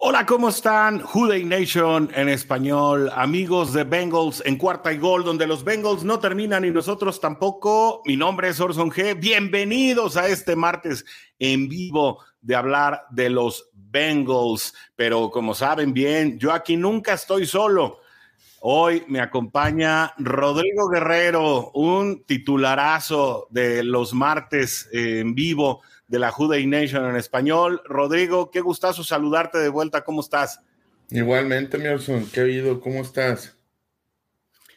Hola, ¿cómo están? Houday Nation en español, amigos de Bengals en cuarta y gol, donde los Bengals no terminan y nosotros tampoco. Mi nombre es Orson G. Bienvenidos a este martes en vivo de hablar de los Bengals. Pero como saben bien, yo aquí nunca estoy solo. Hoy me acompaña Rodrigo Guerrero, un titularazo de los martes en vivo de la Juday Nation en español. Rodrigo, qué gustazo saludarte de vuelta. ¿Cómo estás? Igualmente, Orson, ¿Qué habido? ¿Cómo estás?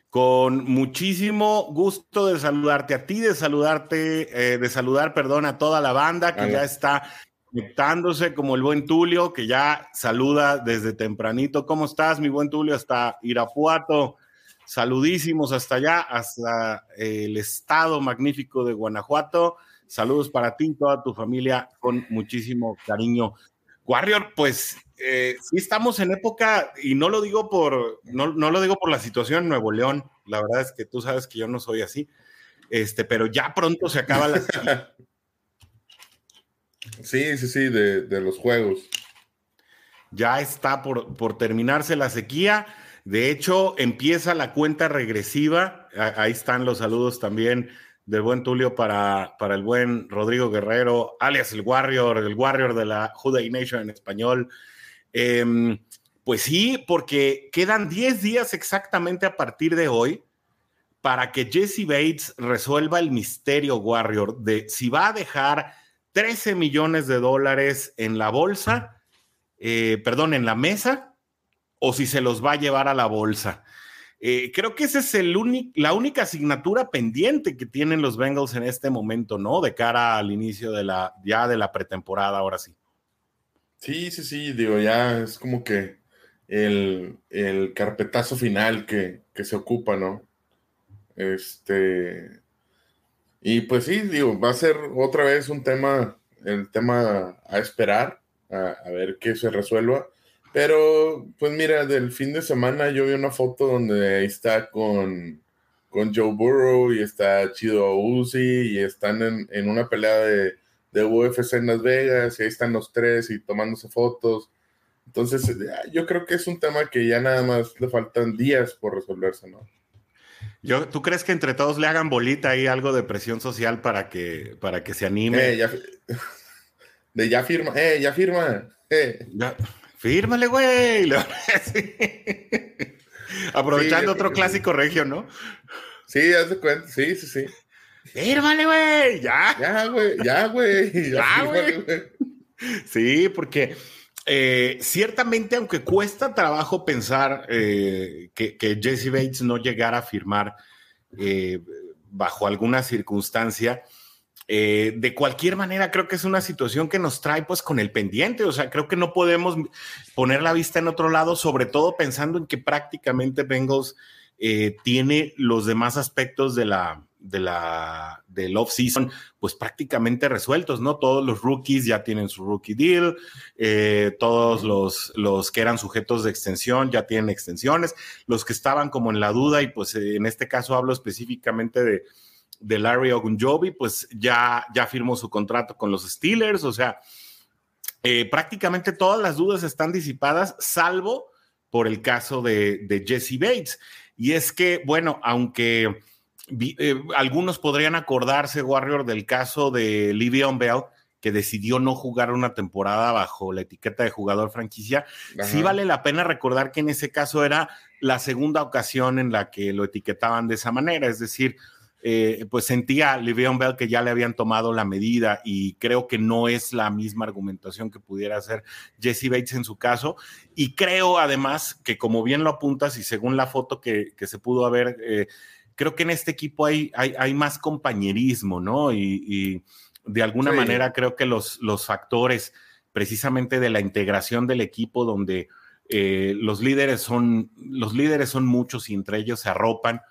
Con muchísimo gusto de saludarte a ti, de saludarte, eh, de saludar, perdón, a toda la banda que ya está conectándose, como el buen Tulio, que ya saluda desde tempranito. ¿Cómo estás, mi buen Tulio? Hasta Irapuato. Saludísimos hasta allá, hasta el estado magnífico de Guanajuato. Saludos para ti y toda tu familia con muchísimo cariño. Warrior, pues eh, sí estamos en época, y no lo digo por, no, lo digo por la situación en Nuevo León, la verdad es que tú sabes que yo no soy así, este, pero ya pronto se acaba la... sí, sí, sí, de, los juegos. Ya está por, por terminarse la sequía. De hecho, empieza la cuenta regresiva. Ahí están los saludos también del buen Tulio para, para el buen Rodrigo Guerrero, alias el Warrior, el Warrior de la Juday Nation en español. Em, pues sí, porque quedan 10 días exactamente a partir de hoy para que Jesse Bates resuelva el misterio Warrior de si va a dejar 13 millones de dólares en la bolsa, eh, perdón, en la mesa, o si se los va a llevar a la bolsa. Eh, creo que esa es el la única asignatura pendiente que tienen los Bengals en este momento, ¿no? De cara al inicio de la, ya de la pretemporada, ahora sí. Sí, sí, sí, digo, ya es como que el, carpetazo final que, se ocupa, ¿no? Este, y pues sí, digo, va a ser otra vez un tema, el tema a esperar, a ver qué se resuelva. Pero, pues mira, del fin de semana yo vi una foto donde está con, con Joe Burrow y está Chido Uzi y están en, una pelea de, de, UFC en Las Vegas y ahí están los tres y tomándose fotos. Entonces, yo creo que es un tema que ya nada más le faltan días por resolverse, ¿no? Yo, ¿Tú crees que entre todos le hagan bolita ahí algo de presión social para que, para que se anime? Eh, ya, de ya firma, eh, ya firma. Eh. Ya, Fírmale, güey. Aprovechando otro clásico regio, ¿no? Sí, haz de cuenta. Sí, sí, sí. Fírmale, güey. Ya. Ya, güey. Ya, güey. Ya, güey. Sí, porque eh, ciertamente, aunque cuesta trabajo pensar eh, que, Jesse Bates no llegara a firmar eh, bajo alguna circunstancia, eh, de cualquier manera, creo que es una situación que nos trae pues con el pendiente, o sea, creo que no podemos poner la vista en otro lado, sobre todo pensando en que prácticamente Bengals eh, tiene los demás aspectos de la, de la, del off-season, pues prácticamente resueltos, ¿no? Todos los rookies ya tienen su rookie deal, eh, todos los, los que eran sujetos de extensión ya tienen extensiones, los que estaban como en la duda, y pues en este caso hablo específicamente de de Larry Ogunjobi, pues ya, ya firmó su contrato con los Steelers, o sea, eh, prácticamente todas las dudas están disipadas, salvo por el caso de, Jesse Bates. Y es que, bueno, aunque eh, algunos podrían acordarse, Warrior, del caso de Livion Bell, que decidió no jugar una temporada bajo la etiqueta de jugador franquicia, sí vale la pena recordar que en ese caso era la segunda ocasión en la que lo etiquetaban de esa manera, es decir, eh, pues sentía Livion Bell que ya le habían tomado la medida y creo que no es la misma argumentación que pudiera hacer Jesse Bates en su caso. Y creo además que como bien lo apuntas y según la foto que, se pudo haber, eh, creo que en este equipo hay, hay, más compañerismo, ¿no? Y, de alguna manera creo que los, los factores precisamente de la integración del equipo donde eh, los líderes son los líderes son muchos y entre ellos se arropan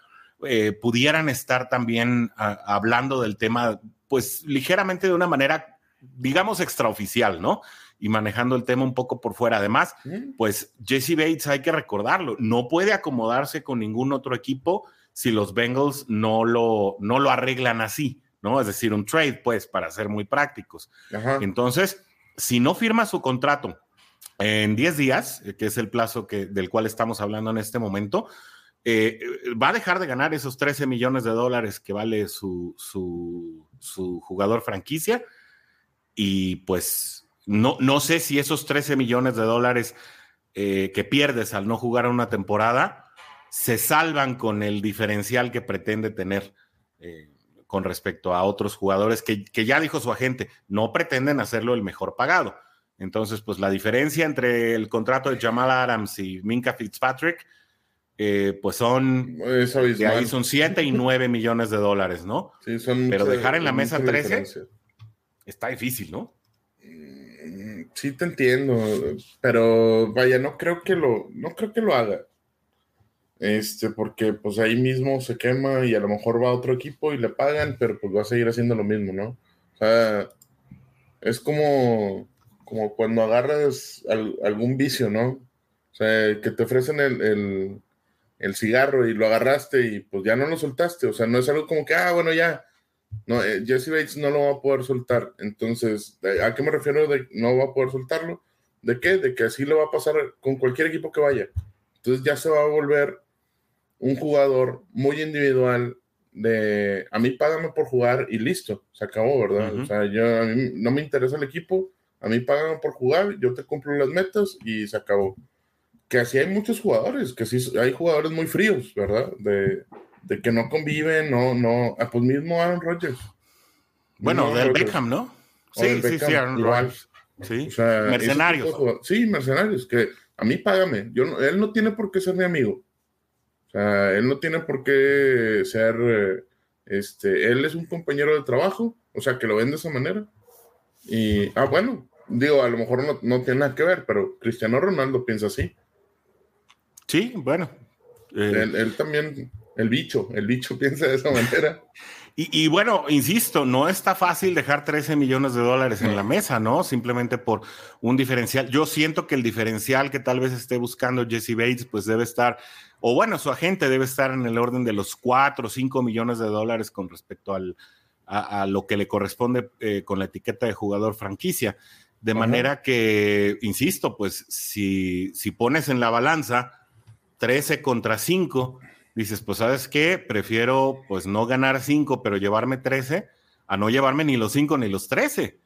eh, pudieran estar también hablando del tema pues ligeramente de una manera digamos extraoficial no y manejando el tema un poco por fuera. Además pues Jesse Bates hay que recordarlo no puede acomodarse con ningún otro equipo si los Bengals no lo no lo arreglan así no es decir un trade pues para ser muy prácticos. Entonces si no firma su contrato en 10 días, que es el plazo que, del cual estamos hablando en este momento, eh, va a dejar de ganar esos 13 millones de dólares que vale su, jugador franquicia. Y pues no, no sé si esos 13 millones de dólares eh, que pierdes al no jugar una temporada se salvan con el diferencial que pretende tener. Eh, con respecto a otros jugadores que, ya dijo su agente, no pretenden hacerlo el mejor pagado. Entonces, pues la diferencia entre el contrato de Jamal Adams y Minka Fitzpatrick, eh, pues son, de ahí son 7 y 9 millones de dólares, ¿no? Sí, son Pero dejar en la mesa 13 está difícil, ¿no? Mm, sí, te entiendo, pero vaya, no creo que lo, no creo que lo haga. Este, porque pues ahí mismo se quema y a lo mejor va a otro equipo y le pagan, pero pues va a seguir haciendo lo mismo, ¿no? O sea, es como, como cuando agarras algún vicio, ¿no? O sea, que te ofrecen el, el, cigarro y lo agarraste y pues ya no lo soltaste. O sea, no es algo como que, ah, bueno, ya. No, eh, Jesse Bates no lo va a poder soltar. Entonces, ¿a qué me refiero de no va a poder soltarlo? ¿De qué? De que así le va a pasar con cualquier equipo que vaya. Entonces ya se va a volver un jugador muy individual de a mí págame por jugar y listo, se acabó, ¿verdad? O sea, yo a mí no me interesa el equipo, a mí págame por jugar, yo te cumplo las metas y se acabó. Que así hay muchos jugadores, que sí hay jugadores muy fríos, ¿verdad? De, que no conviven, no, no, ah, pues mismo Aaron Rodgers. Bueno, del Beckham, ¿no? Sí, sí, sí, Aaron Rodgers. Sí, mercenarios. Sí, mercenarios, que a mí págame. Yo, él no tiene por qué ser mi amigo o sea, él no tiene por qué ser, eh, este, él es un compañero de trabajo, o sea, que lo ven de esa manera. Y, ah, bueno, digo, a lo mejor no, no tiene nada que ver, pero Cristiano Ronaldo piensa así. Sí, bueno. Eh, él, también, el bicho, el bicho piensa de esa manera. Y, bueno, insisto, no está fácil dejar 13 millones de dólares en la mesa, ¿no? Simplemente por un diferencial. Yo siento que el diferencial que tal vez esté buscando Jesse Bates, pues debe estar o bueno, su agente debe estar en el orden de los 4 o 5 millones de dólares con respecto al, a, lo que le corresponde eh, con la etiqueta de jugador franquicia. De manera que, insisto, pues si, si pones en la balanza 13 contra 5, dices, pues sabes qué, prefiero pues no ganar 5, pero llevarme 13 a no llevarme ni los 5 ni los 13.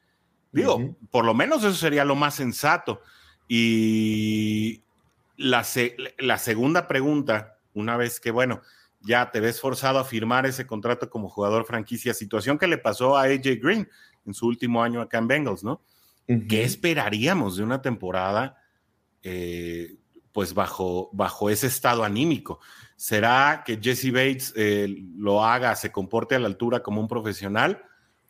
Digo, por lo menos eso sería lo más sensato. Y, la, la segunda pregunta, una vez que, bueno, ya te ves forzado a firmar ese contrato como jugador franquicia, situación que le pasó a AJ Green en su último año acá en Bengals, ¿no? ¿Qué esperaríamos de una temporada, eh, pues bajo, bajo ese estado anímico? ¿Será que Jesse Bates eh, lo haga, se comporte a la altura como un profesional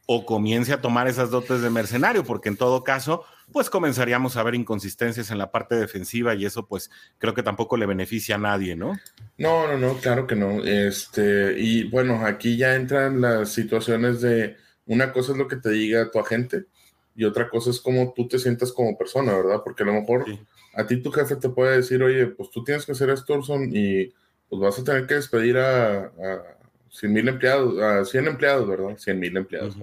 o comience a tomar esas dotes de mercenario? Porque en todo caso, pues comenzaríamos a ver inconsistencias en la parte defensiva y eso pues creo que tampoco le beneficia a nadie, ¿no? No, no, no, claro que no. Este, y bueno, aquí ya entran las situaciones de una cosa es lo que te diga tu agente y otra cosa es cómo tú te sientas como persona, ¿verdad? Porque a lo mejor a ti tu jefe te puede decir, oye, pues tú tienes que ser Sturson y pues vas a tener que despedir a, a 100 mil empleados, a 100 empleados, ¿verdad? 100 mil empleados.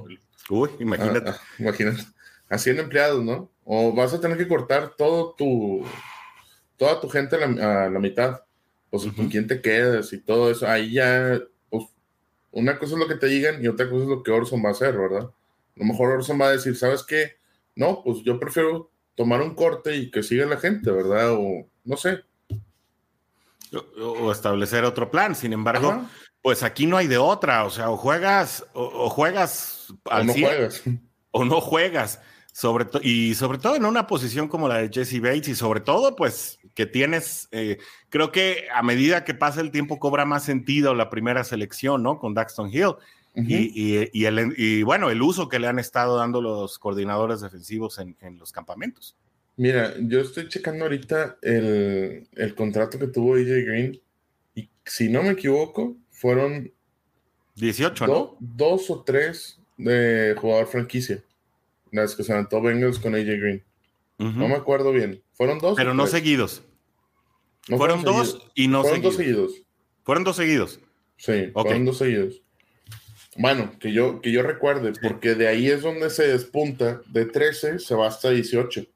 Uy, imagínate. Ah, ah, imagínate. A 100 empleados, ¿no? O vas a tener que cortar todo tu, toda tu gente a la, mitad. Pues con quién te quedas y todo eso. Ahí ya, pues, una cosa es lo que te digan y otra cosa es lo que Orson va a hacer, ¿verdad? A lo mejor Orson va a decir, ¿sabes qué? No, pues yo prefiero tomar un corte y que siga la gente, ¿verdad? O no sé. O, establecer otro plan. Sin embargo, pues aquí no hay de otra. O sea, o juegas, o, juegas al o no juegas. O no juegas. Sobre y sobre todo en una posición como la de Jesse Bates y sobre todo pues que tienes, eh, creo que a medida que pasa el tiempo cobra más sentido la primera selección, ¿no? Con Daxton Hill. Y, el, y, bueno, el uso que le han estado dando los coordinadores defensivos en, los campamentos. Mira, yo estoy checando ahorita el, el, contrato que tuvo AJ Green y si no me equivoco, fueron 18, ¿no? Dos o tres de jugador franquicia. Las que se levantó Bengals con AJ Green. No me acuerdo bien. Fueron dos. Pero no seguidos. fueron, dos y no fueron Dos seguidos. Fueron dos seguidos. Sí, fueron dos seguidos. Bueno, que yo, que yo recuerde, porque de ahí es donde se despunta, de 13 se va hasta 18.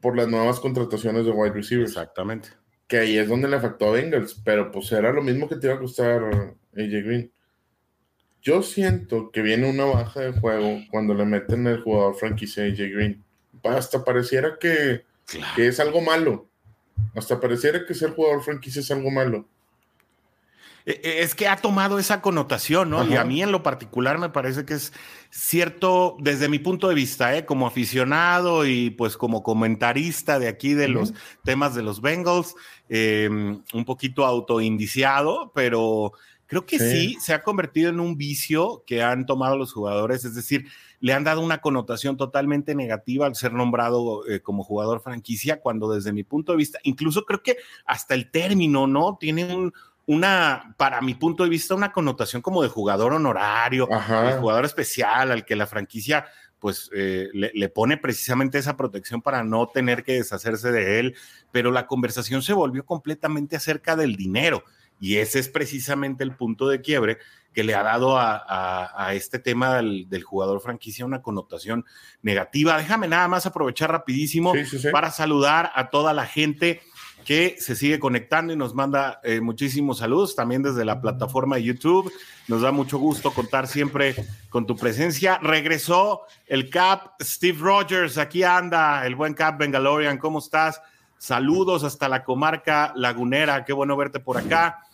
Por las nuevas contrataciones de wide receivers. Exactamente. Que ahí es donde le afectó a Bengals, pero pues era lo mismo que te iba a costar AJ Green. Yo siento que viene una baja de juego cuando le meten el jugador franquicia AJ Green. Hasta pareciera que, que es algo malo. Hasta pareciera que ser jugador franquicia es algo malo. E, e, es que ha tomado esa connotación, ¿no? Y a mí en lo particular me parece que es cierto, desde mi punto de vista, ¿eh? como aficionado y pues como comentarista de aquí de los temas de los Bengals, em, un poquito autoindiciado, pero creo que sí. se ha convertido en un vicio que han tomado los jugadores, es decir, le han dado una connotación totalmente negativa al ser nombrado eh, como jugador franquicia, cuando desde mi punto de vista, incluso creo que hasta el término, ¿no? Tiene un, una, para mi punto de vista, una connotación como de jugador honorario, de jugador especial, al que la franquicia pues eh, le, pone precisamente esa protección para no tener que deshacerse de él, pero la conversación se volvió completamente acerca del dinero y ese es precisamente el punto de quiebre que le ha dado a, este tema del, jugador franquicia una connotación negativa. Déjame nada más aprovechar rapidísimo para saludar a toda la gente que se sigue conectando y nos manda eh, muchísimos saludos también desde la plataforma de YouTube. Nos da mucho gusto contar siempre con tu presencia. Regresó el Cap Steve Rogers, aquí anda el buen Cap Bengalorian, ¿cómo estás? Saludos hasta la comarca lagunera, qué bueno verte por acá.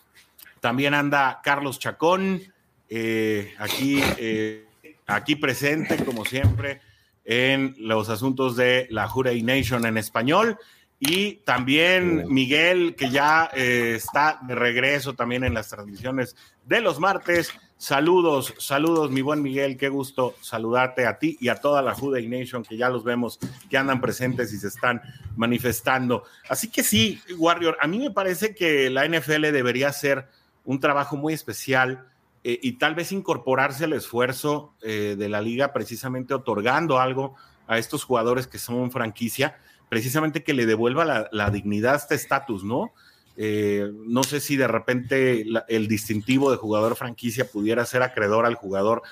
También anda Carlos Chacón, eh, aquí, eh, aquí presente, como siempre, en los asuntos de la Juray Nation en español. Y también Miguel, que ya eh, está de regreso también en las transmisiones de los martes. Saludos, saludos, mi buen Miguel, qué gusto saludarte a ti y a toda la Juday Nation que ya los vemos que andan presentes y se están manifestando. Así que sí, Warrior, a mí me parece que la NFL debería hacer un trabajo muy especial eh, y tal vez incorporarse al esfuerzo eh, de la liga precisamente otorgando algo a estos jugadores que son franquicia precisamente que le devuelva la, dignidad a este estatus, ¿no? Eh, no sé si de repente el distintivo de jugador franquicia pudiera ser acreedor al jugador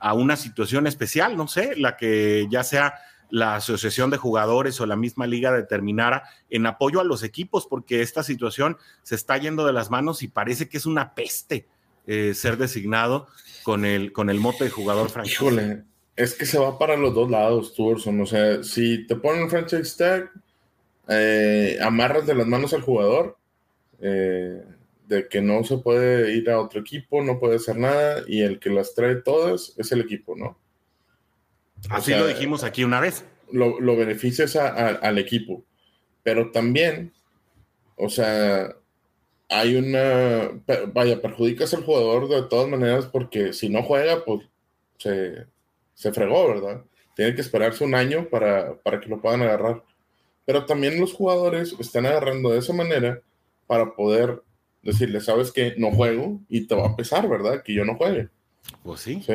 a una situación especial, no sé, la que ya sea la asociación de jugadores o la misma liga determinara en apoyo a los equipos, porque esta situación se está yendo de las manos y parece que es una peste eh, ser designado con el, con el mote de jugador franquicia es que se va para los dos lados, Turson. O sea, si te ponen un franchise tag, eh, amarras de las manos al jugador, eh, de que no se puede ir a otro equipo, no puede hacer nada, y el que las trae todas es el equipo, ¿no? Así lo dijimos aquí una vez. Lo, lo beneficias al equipo, pero también, o sea, hay una, vaya, perjudicas al jugador de todas maneras porque si no juega, pues se, se fregó, ¿verdad? Tiene que esperarse un año para, para que lo puedan agarrar. Pero también los jugadores están agarrando de esa manera para poder decirle, sabes que no juego y te va a pesar, ¿verdad? Que yo no juegue. Pues sí. sí.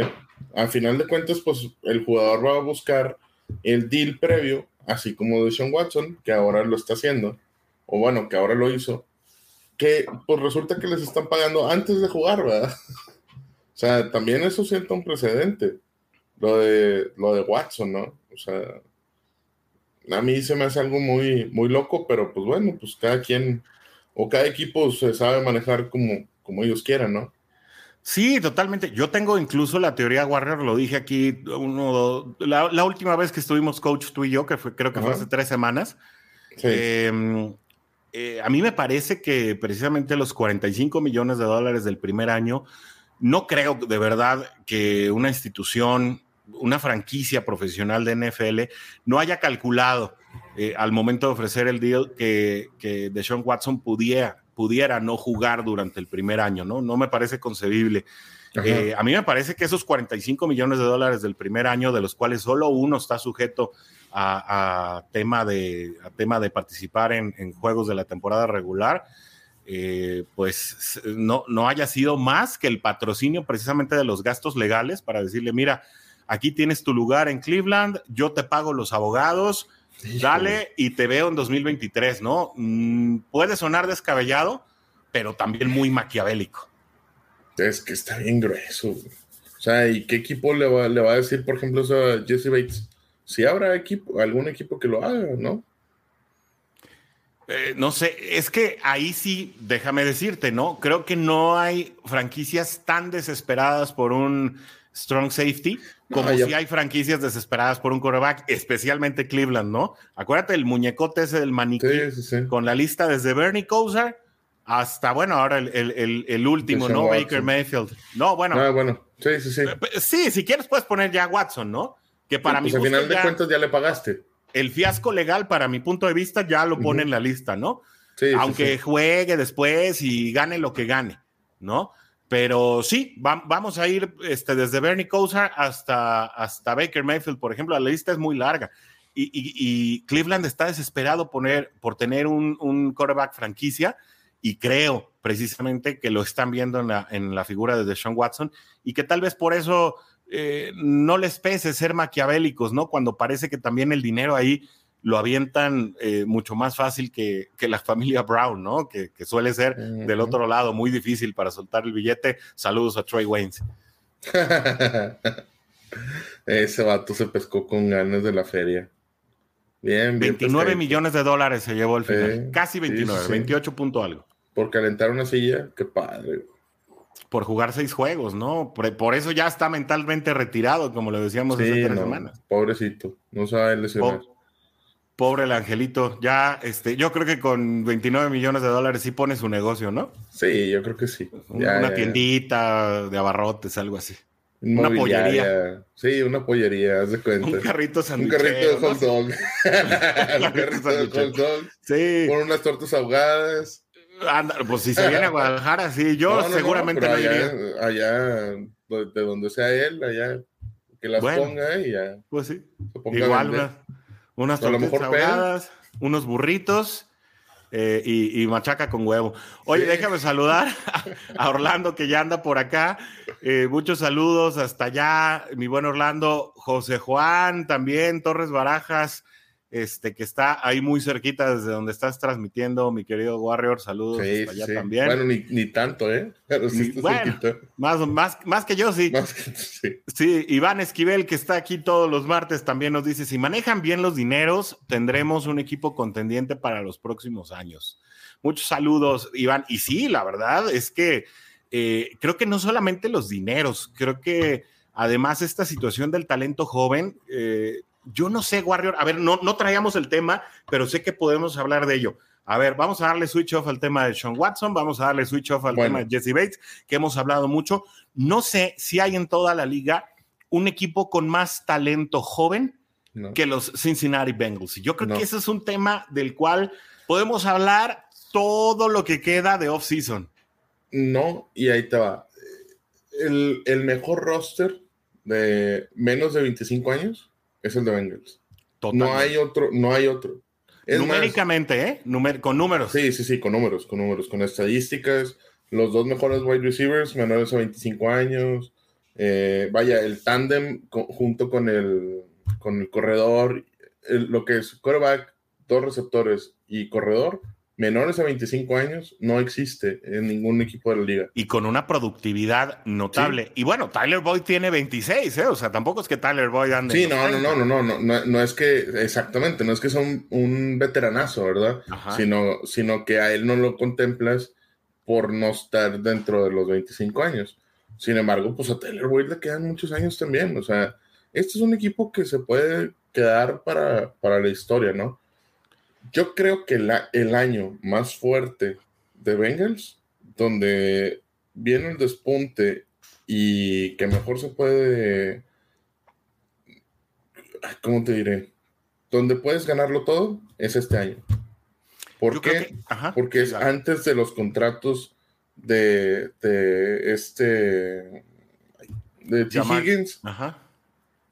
Al final de cuentas, pues el jugador va a buscar el deal previo, así como de Sean Watson, que ahora lo está haciendo, o bueno, que ahora lo hizo, que pues resulta que les están pagando antes de jugar, ¿verdad? o sea, también eso sienta un precedente lo de, lo de Watson, ¿no? O sea, a mí se me hace algo muy, muy loco, pero pues bueno, pues cada quien o cada equipo se sabe manejar como, como ellos quieran, ¿no? Sí, totalmente. Yo tengo incluso la teoría Warrior, lo dije aquí uno, la, última vez que estuvimos coach tú y yo, que fue, creo que fue hace tres semanas. Em, eh, a mí me parece que precisamente los 45 millones de dólares del primer año, no creo de verdad que una institución una franquicia profesional de NFL no haya calculado eh, al momento de ofrecer el deal que, que Deshaun Watson pudiera, pudiera no jugar durante el primer año, ¿no? No me parece concebible. Eh, a mí me parece que esos 45 millones de dólares del primer año, de los cuales solo uno está sujeto a, tema, de, tema de participar en, juegos de la temporada regular, eh, pues no, no haya sido más que el patrocinio precisamente de los gastos legales para decirle, mira, aquí tienes tu lugar en Cleveland, yo te pago los abogados, dale y te veo en 2023, ¿no? Mm, puede sonar descabellado, pero también muy maquiavélico. Es que está bien grueso. O sea, ¿y qué equipo le va, le va a decir, por ejemplo, a Jesse Bates? Si habrá equipo, algún equipo que lo haga, ¿no? Eh, no sé, es que ahí sí, déjame decirte, ¿no? Creo que no hay franquicias tan desesperadas por un strong safety como si hay franquicias desesperadas por un quarterback, especialmente Cleveland, ¿no? Acuérdate el muñecote ese del maniquí con la lista desde Bernie Kosar hasta, bueno, ahora el, último, ¿no? Baker Mayfield. No, bueno. Ah, bueno. Sí, sí, sí. Eh, sí, si quieres puedes poner ya Watson, ¿no? Que para mí. Pues al final de cuentas ya le pagaste. El fiasco legal, para mi punto de vista, ya lo pone en la lista, ¿no? Sí, Aunque juegue después y gane lo que gane, ¿no? Pero sí, vamos a ir este, desde Bernie Kosar hasta, hasta Baker Mayfield, por ejemplo. La lista es muy larga. Y, Cleveland está desesperado por tener un, un quarterback franquicia y creo precisamente que lo están viendo en la, en la figura de Deshaun Watson y que tal vez por eso eh, no les pese ser maquiavélicos, ¿no? Cuando parece que también el dinero ahí lo avientan eh, mucho más fácil que, la familia Brown, ¿no? Que, suele ser del otro lado muy difícil para soltar el billete. Saludos a Troy Waynes. Ese vato se pescó con ganas de la feria. Bien, bien 29 millones de dólares se llevó el final. Casi 29, 28 punto algo por calentar una silla, qué padre. Por jugar seis juegos, ¿no? Por, eso ya está mentalmente retirado, como lo decíamos hace tres semanas. Pobrecito, no sabe lesionar. Pobre, el angelito, ya, este, yo creo que con 29 millones de dólares sí pone su negocio, ¿no? Sí, yo creo que sí. una tiendita de abarrotes, algo así. Una pollería. Sí, una pollería, haz de cuenta. Un carrito Un carrito de hot dog. un carrito de hot dog. Sí. Con unas tortas ahogadas pues si se viene a Guadalajara, sí, yo seguramente no, allá, Allá, de donde sea él, allá, que las ponga y ya. Pues sí. Igual unas tortillas ahogadas, unos burritos eh, y, machaca con huevo. Oye, déjame saludar a, Orlando que ya anda por acá. Eh, muchos saludos hasta allá, mi buen Orlando. José Juan también, Torres Barajas este, que está ahí muy cerquita desde donde estás transmitiendo, mi querido Warrior. Saludos allá también. Bueno, ni, tanto, ¿eh? Pero sí bueno, más, más, más que yo, sí. sí. Iván Esquivel, que está aquí todos los martes, también nos dice: si manejan bien los dineros, tendremos un equipo contendiente para los próximos años. Muchos saludos, Iván. Y sí, la verdad es que eh, creo que no solamente los dineros, creo que además esta situación del talento joven. Eh, yo no sé, Warrior, a ver, no, no traíamos el tema, pero sé que podemos hablar de ello. A ver, vamos a darle switch off al tema de Sean Watson, vamos a darle switch off al tema de Jesse Bates, que hemos hablado mucho. No sé si hay en toda la liga un equipo con más talento joven que los Cincinnati Bengals. Y yo creo que ese es un tema del cual podemos hablar todo lo que queda de off-season. No, y ahí te va. El, el mejor roster de menos de 25 años es el de Bengals. No hay otro, no hay otro. Numéricamente, ¿eh? con números. Sí, sí, sí, con números, con números, con estadísticas. Los dos mejores wide receivers, menores a 25 años. Eh, vaya, el tándem junto con el, con el corredor, lo que es quarterback, dos receptores y corredor, menores a 25 años no existe en ningún equipo de la liga. Y con una productividad notable. Y bueno, Tyler Boyd tiene 26, ¿eh? O sea, tampoco es que Tyler Boyd ande. Sí, no, no, no, no, no, no, no, es que, exactamente, no es que sea un, veteranazo, ¿verdad? Sino, sino que a él no lo contemplas por no estar dentro de los 25 años. Sin embargo, pues a Tyler Boyd le quedan muchos años también. O sea, este es un equipo que se puede quedar para, para la historia, ¿no? Yo creo que el año más fuerte de Bengals, donde viene el despunte y que mejor se puede, ¿cómo te diré? Donde puedes ganarlo todo es este año. ¿Por qué? Porque es antes de los contratos de, de este de T. Higgins.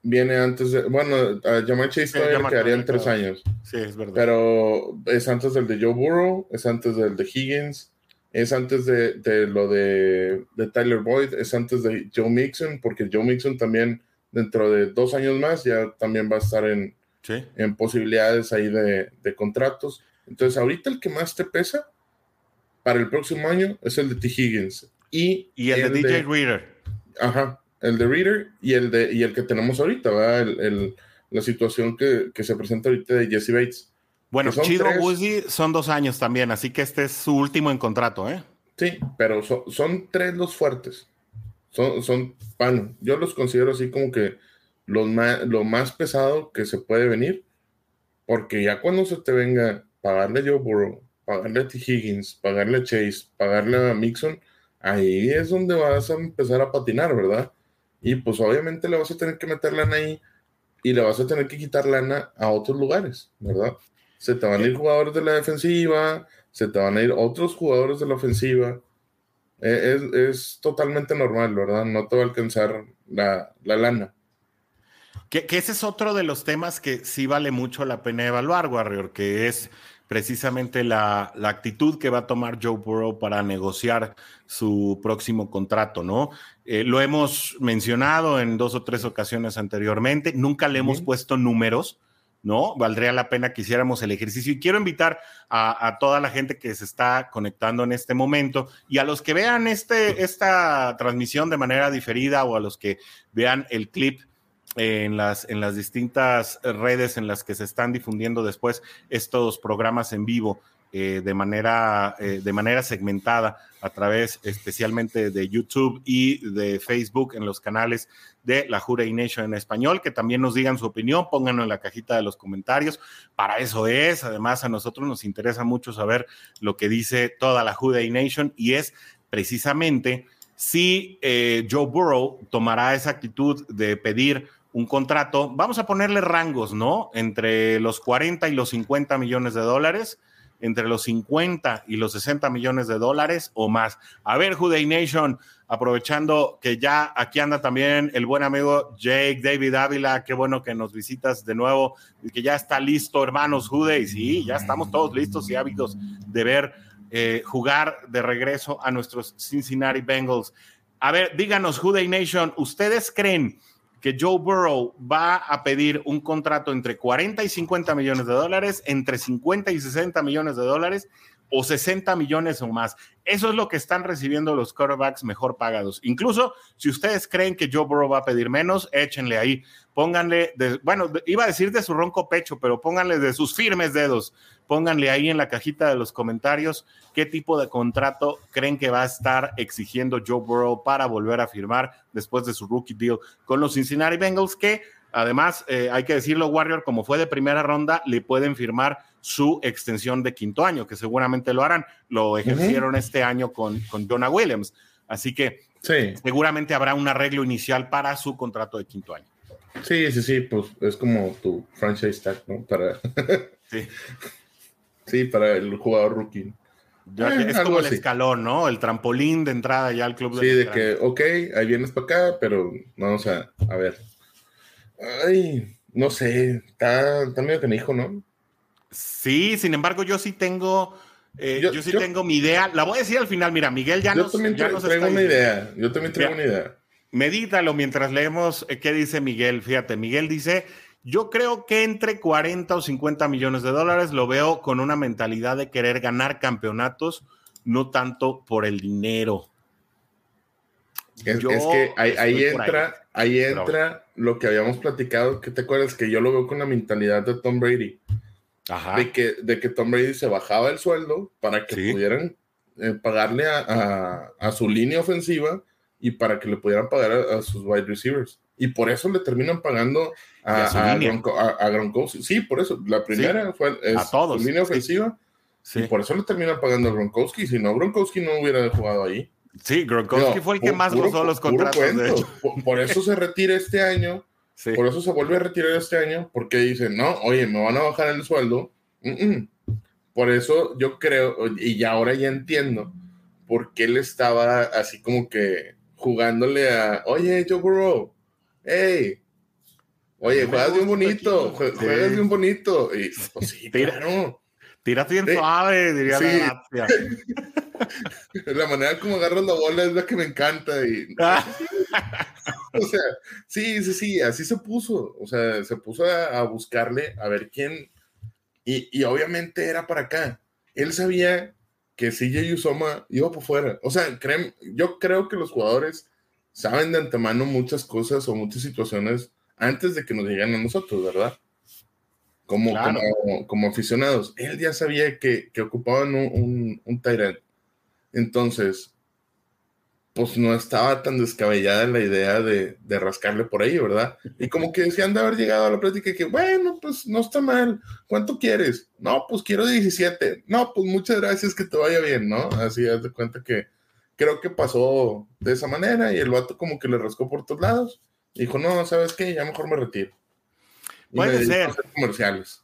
Viene antes de. Bueno, a Chase todavía le quedarían tres años. Sí, es verdad. Pero es antes del de Joe Burrow, es antes del de Higgins, es antes de, de lo de, de, Tyler Boyd, es antes de Joe Mixon, porque Joe Mixon también dentro de dos años más ya también va a estar en, en posibilidades ahí de, de, contratos. Entonces, ahorita el que más te pesa para el próximo año es el de T. Higgins. Y, y el, de DJ Reader. Ajá, el de Reader y el, de, y el que tenemos ahorita, ¿verdad? El, la situación que, que, se presenta ahorita de Jesse Bates. Bueno, Chido Woozy son dos años también, así que este es su último en contrato, ¿eh? Sí, pero son tres los fuertes. Son, son, bueno, yo los considero así como que los más, lo más pesado que se puede venir, porque ya cuando se te venga pagarle a Joe Burrow, pagarle a T. Higgins, pagarle a Chase, pagarle a Mixon, ahí es donde vas a empezar a patinar, ¿verdad? Y pues obviamente le vas a tener que meter lana ahí y le vas a tener que quitar lana a otros lugares, ¿verdad? se te van a ir jugadores de la defensiva, se te van a ir otros jugadores de la ofensiva. E, es, totalmente normal, ¿verdad? No te va a alcanzar la, lana. Que, ese es otro de los temas que sí vale mucho la pena evaluar, Warrior, que es precisamente la, actitud que va a tomar Joe Burrow para negociar su próximo contrato, ¿no? Eh, lo hemos mencionado en dos o tres ocasiones anteriormente, nunca le hemos puesto números, ¿no? Valdría la pena que hiciéramos el ejercicio. Y quiero invitar a, toda la gente que se está conectando en este momento y a los que vean este, esta transmisión de manera diferida o a los que vean el clip en las, en las distintas redes en las que se están difundiendo después estos programas en vivo. Eh, de, manera, eh, de manera segmentada a través especialmente de YouTube y de Facebook en los canales de la Jura Nation en español, que también nos digan su opinión, pónganlo en la cajita de los comentarios. Para eso es, además a nosotros nos interesa mucho saber lo que dice toda la Jura Nation y es precisamente si eh, Joe Burrow tomará esa actitud de pedir un contrato, vamos a ponerle rangos, ¿no? Entre los 40 y los 50 millones de dólares entre los 50 y los 60 millones de dólares o más. A ver, Juday Nation, aprovechando que ya aquí anda también el buen amigo Jake David Ávila, qué bueno que nos visitas de nuevo y que ya está listo, hermanos Juday. Sí, ya estamos todos listos y ávidos de ver eh, jugar de regreso a nuestros Cincinnati Bengals. A ver, díganos, Juday Nation, ¿ustedes creen? Que Joe Burrow va a pedir un contrato entre 40 y 50 millones de dólares, entre 50 y 60 millones de dólares o 60 millones o más. Eso es lo que están recibiendo los quarterbacks mejor pagados. Incluso si ustedes creen que Joe Burrow va a pedir menos, échenle ahí. Pónganle, de, bueno, iba a decir de su ronco pecho, pero pónganle de sus firmes dedos. Pónganle ahí en la cajita de los comentarios qué tipo de contrato creen que va a estar exigiendo Joe Burrow para volver a firmar después de su rookie deal con los Cincinnati Bengals, que además, eh, hay que decirlo, Warrior, como fue de primera ronda, le pueden firmar su extensión de quinto año, que seguramente lo harán. Lo ejercieron este año con, con Jonah Williams. Así que seguramente habrá un arreglo inicial para su contrato de quinto año. Sí, sí, sí, pues es como tu franchise tag, ¿no? Para... sí. sí, para el jugador rookie. Eh, es como el escalón, ¿no? El trampolín de entrada ya al club. Sí, de, que, ok, ahí vienes para acá, pero vamos a, a ver. Ay, no sé, está, está medio canijo, ¿no? Sí, sin embargo, yo sí tengo. Eh, yo, sí tengo mi idea. La voy a decir al final. Mira, Miguel ya yo También traigo una idea. Yo también traigo una idea. Medítalo mientras leemos eh, qué dice Miguel. Fíjate, Miguel dice: Yo creo que entre 40 o 50 millones de dólares lo veo con una mentalidad de querer ganar campeonatos, no tanto por el dinero. Es, que ahí, entra, ahí, entra lo que habíamos platicado, que te acuerdas que yo lo veo con la mentalidad de Tom Brady. De, que, de que Tom Brady se bajaba el sueldo para que pudieran eh, pagarle a, a, su línea ofensiva y para que le pudieran pagar a, sus wide receivers. Y por eso le terminan pagando a, a, Gronkowski. Sí, por eso. La primera fue a todos. su línea ofensiva. Y por eso le terminan pagando a Gronkowski. Si no, Gronkowski no hubiera jugado ahí. Sí, Gronkowski fue el que más gozó los contratos. por, eso se retira este año por eso se vuelve a retirar este año, porque dicen, no, oye, me van a bajar el sueldo. Por eso yo creo, y ahora ya entiendo, por qué él estaba así como que jugándole a, oye, Joe Burrow, hey, oye, juegas bien bonito, juegas bien bonito. Y pues sí, claro. Tira bien suave, diría la La manera como agarras la bola es la que me encanta. Y, o sea, sí, sí, sí, así se puso. O sea, se puso a, buscarle a ver quién. Y, y, obviamente era para acá. Él sabía que CJ Usoma iba por fuera. O sea, creen, yo creo que los jugadores saben de antemano muchas cosas o muchas situaciones antes de que nos lleguen a nosotros, ¿verdad? Como, como, aficionados. Él ya sabía que, que ocupaban un, un, un Entonces, pues no estaba tan descabellada la idea de, de, rascarle por ahí, ¿verdad? Y como que decían de haber llegado a la plática que, bueno, pues no está mal. ¿Cuánto quieres? No, pues quiero 17. No, pues muchas gracias, que te vaya bien, ¿no? Así, haz de cuenta que creo que pasó de esa manera y el vato como que le rascó por todos lados. Dijo, no, ¿sabes qué? Ya mejor me retiro. Puede ser. Comerciales.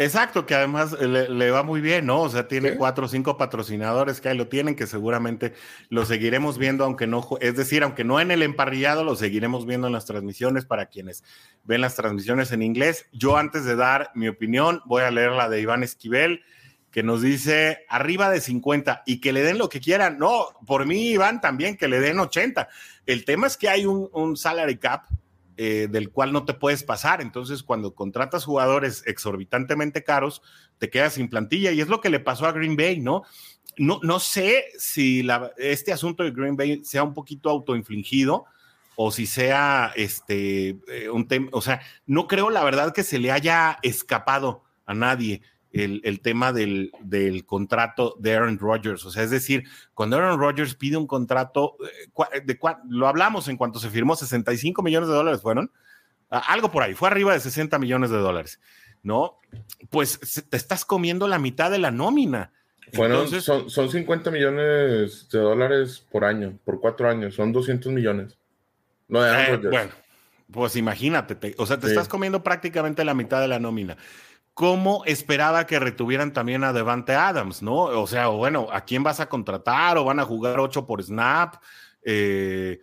Exacto, que además le, va muy bien, ¿no? O sea, tiene cuatro o cinco patrocinadores que ahí lo tienen, que seguramente lo seguiremos viendo, aunque no, es decir, aunque no en el emparrillado, lo seguiremos viendo en las transmisiones para quienes ven las transmisiones en inglés. Yo antes de dar mi opinión, voy a leer la de Iván Esquivel, que nos dice arriba de 50 y que le den lo que quieran. No, por mí, Iván, también que le den 80. El tema es que hay un, un salary cap eh, del cual no te puedes pasar. Entonces, cuando contratas jugadores exorbitantemente caros, te quedas sin plantilla y es lo que le pasó a Green Bay, ¿no? No, no sé si este asunto de Green Bay sea un poquito autoinfligido o si sea este eh, un tema, o sea, no creo la verdad que se le haya escapado a nadie el, tema del, contrato de Aaron Rodgers. O sea, es decir, cuando Aaron Rodgers pide un contrato, eh, de, lo hablamos en cuanto se firmó, 65 millones de dólares fueron, algo por ahí, fue arriba de 60 millones de dólares, ¿no? Pues te estás comiendo la mitad de la nómina. Bueno, son, son 50 millones de dólares por año, por cuatro años, son 200 millones. No de Aaron eh, Bueno, pues imagínate, o sea, te estás comiendo prácticamente la mitad de la nómina cómo esperaba que retuvieran también a Devante Adams, ¿no? O sea, bueno, ¿a quién vas a contratar o van a jugar ocho por snap? Eh,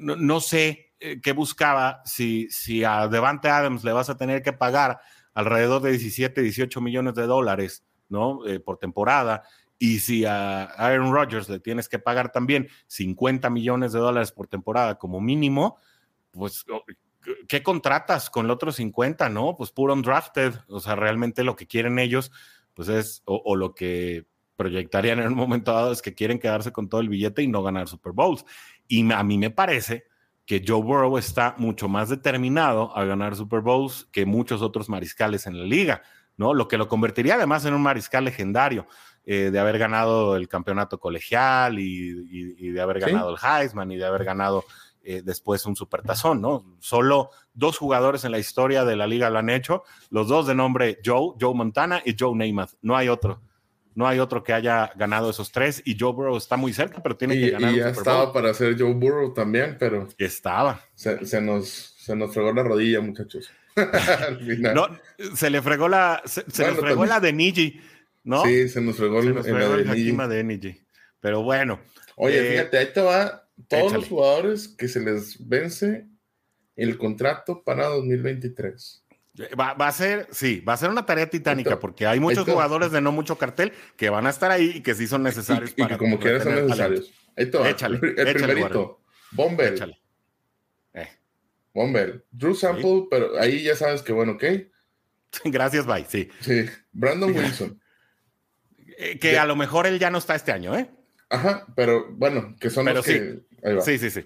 no, sé eh, qué buscaba, si, si a Devante Adams le vas a tener que pagar alrededor de 17, 18 millones de dólares, ¿no? Eh, por temporada. Y si a Aaron Rodgers le tienes que pagar también 50 millones de dólares por temporada como mínimo, pues ¿qué contratas con el otro 50? No, pues puro undrafted. O sea, realmente lo que quieren ellos, pues es, o, lo que proyectarían en un momento dado es que quieren quedarse con todo el billete y no ganar Super Bowls. Y a mí me parece que Joe Burrow está mucho más determinado a ganar Super Bowls que muchos otros mariscales en la liga, ¿no? Lo que lo convertiría además en un mariscal legendario. Eh, de haber ganado el campeonato colegial y, de haber ganado el Heisman y de haber ganado eh, después un supertazón, ¿no? Solo dos jugadores en la historia de la liga lo han hecho, los dos de nombre Joe, Joe Montana y Joe Namath. No hay otro. No hay otro que haya ganado esos tres y Joe Burrow está muy cerca, pero tiene que ganar. Y ya estaba para ser Joe Burrow también, pero. Estaba. Se, nos, se nos fregó la rodilla, muchachos. No, se le fregó la, se, le fregó la de Niji, ¿no? Sí, se nos fregó, se nos fregó la de Niji. Pero bueno. Oye, eh, fíjate, ahí te va todos los jugadores que se les vence el contrato para 2023. Va, va, a ser, sí, va a ser una tarea titánica porque hay muchos jugadores de no mucho cartel que van a estar ahí y que sí son necesarios. Y, que como quieras son necesarios. Échale, el, primerito, Bombel. Eh. Bombel. Drew Sample, pero ahí ya sabes que bueno, ¿ok? Gracias, bye, sí. Sí. Brandon Wilson. Eh, que a lo mejor él ya no está este año, ¿eh? Ajá, pero bueno, que son los que. Sí, sí, sí.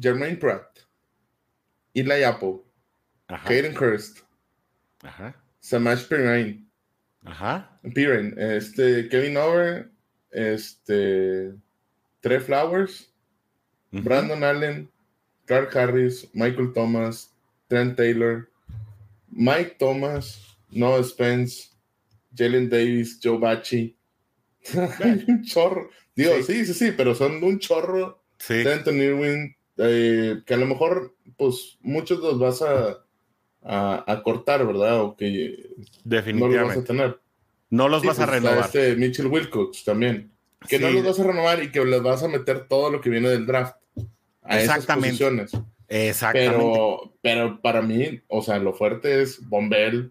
Jermaine Pratt, Eli Apple, Kaden Hurst, Ajá. Samash Pirine, Ajá. Pirine, este, Kevin Over, este, Trey Flowers, Brandon Allen, Carl Harris, Michael Thomas, Trent Taylor, Mike Thomas, Noah Spence, Jalen Davis, Joe Bachi. un chorro. Digo, sí. sí, sí, pero son un chorro. Sí. Trenton Irwin, eh, que a lo mejor, pues, muchos los vas a, a, cortar, ¿verdad? O que no los vas a tener. No los vas a pues, renovar. A este Mitchell Wilcox también. Que no los vas a renovar y que les vas a meter todo lo que viene del draft. a Exactamente. esas posiciones. Exactamente. Pero, pero para mí, o sea, lo fuerte es Bombell,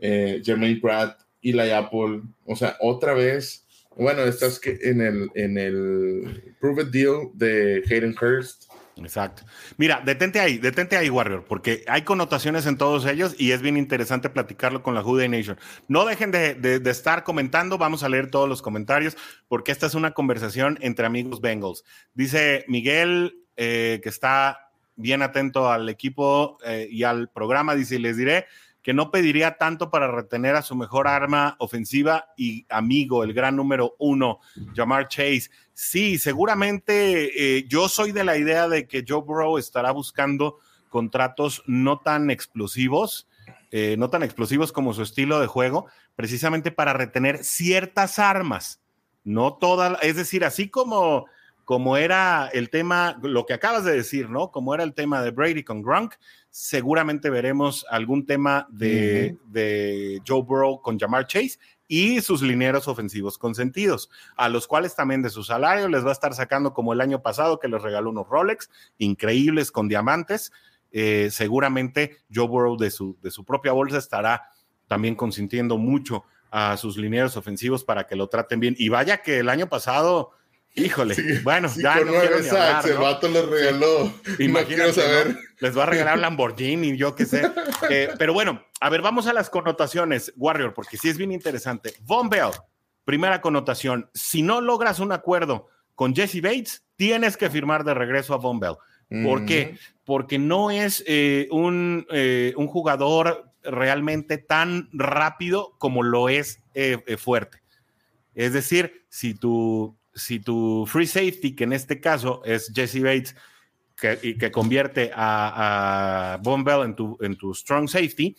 eh, Jermaine Pratt, Eli Apple. O sea, otra vez. Bueno, estás en el, en el Prove Deal de Hayden Hurst. Exacto. Mira, detente ahí, detente ahí, Warrior, porque hay connotaciones en todos ellos y es bien interesante platicarlo con la Jude Nation. No dejen de, estar comentando, vamos a leer todos los comentarios, porque esta es una conversación entre amigos Bengals. Dice Miguel, eh, que está bien atento al equipo eh, y al programa, dice, les diré que no pediría tanto para retener a su mejor arma ofensiva y amigo, el gran número uno, Jamar Chase. Sí, seguramente eh, yo soy de la idea de que Joe Burrow estará buscando contratos no tan explosivos, eh, no tan explosivos como su estilo de juego, precisamente para retener ciertas armas, no todas, es decir, así como como era el tema, lo que acabas de decir, ¿no? Como era el tema de Brady con Gronk, seguramente veremos algún tema de, Joe Burrow con Jamar Chase y sus linieros ofensivos consentidos, a los cuales también de su salario les va a estar sacando como el año pasado que les regaló unos Rolex increíbles con diamantes. Eh, seguramente Joe Burrow de su, de su propia bolsa estará también consintiendo mucho a sus linieros ofensivos para que lo traten bien. Y vaya que el año pasado Híjole, bueno, ya no hablar, El vato les regaló. Imagínate, saber. Les va a regalar Lamborghini, yo qué sé. Eh, pero bueno, a ver, vamos a las connotaciones, Warrior, porque sí es bien interesante. Von Bell, primera connotación. Si no logras un acuerdo con Jesse Bates, tienes que firmar de regreso a Von Bell. ¿Por qué? Porque no es eh, un, eh, un jugador realmente tan rápido como lo es fuerte. Es decir, si tú si tu free safety, que en este caso es Jesse Bates, que, y que convierte a, a Bell en tu, en tu strong safety,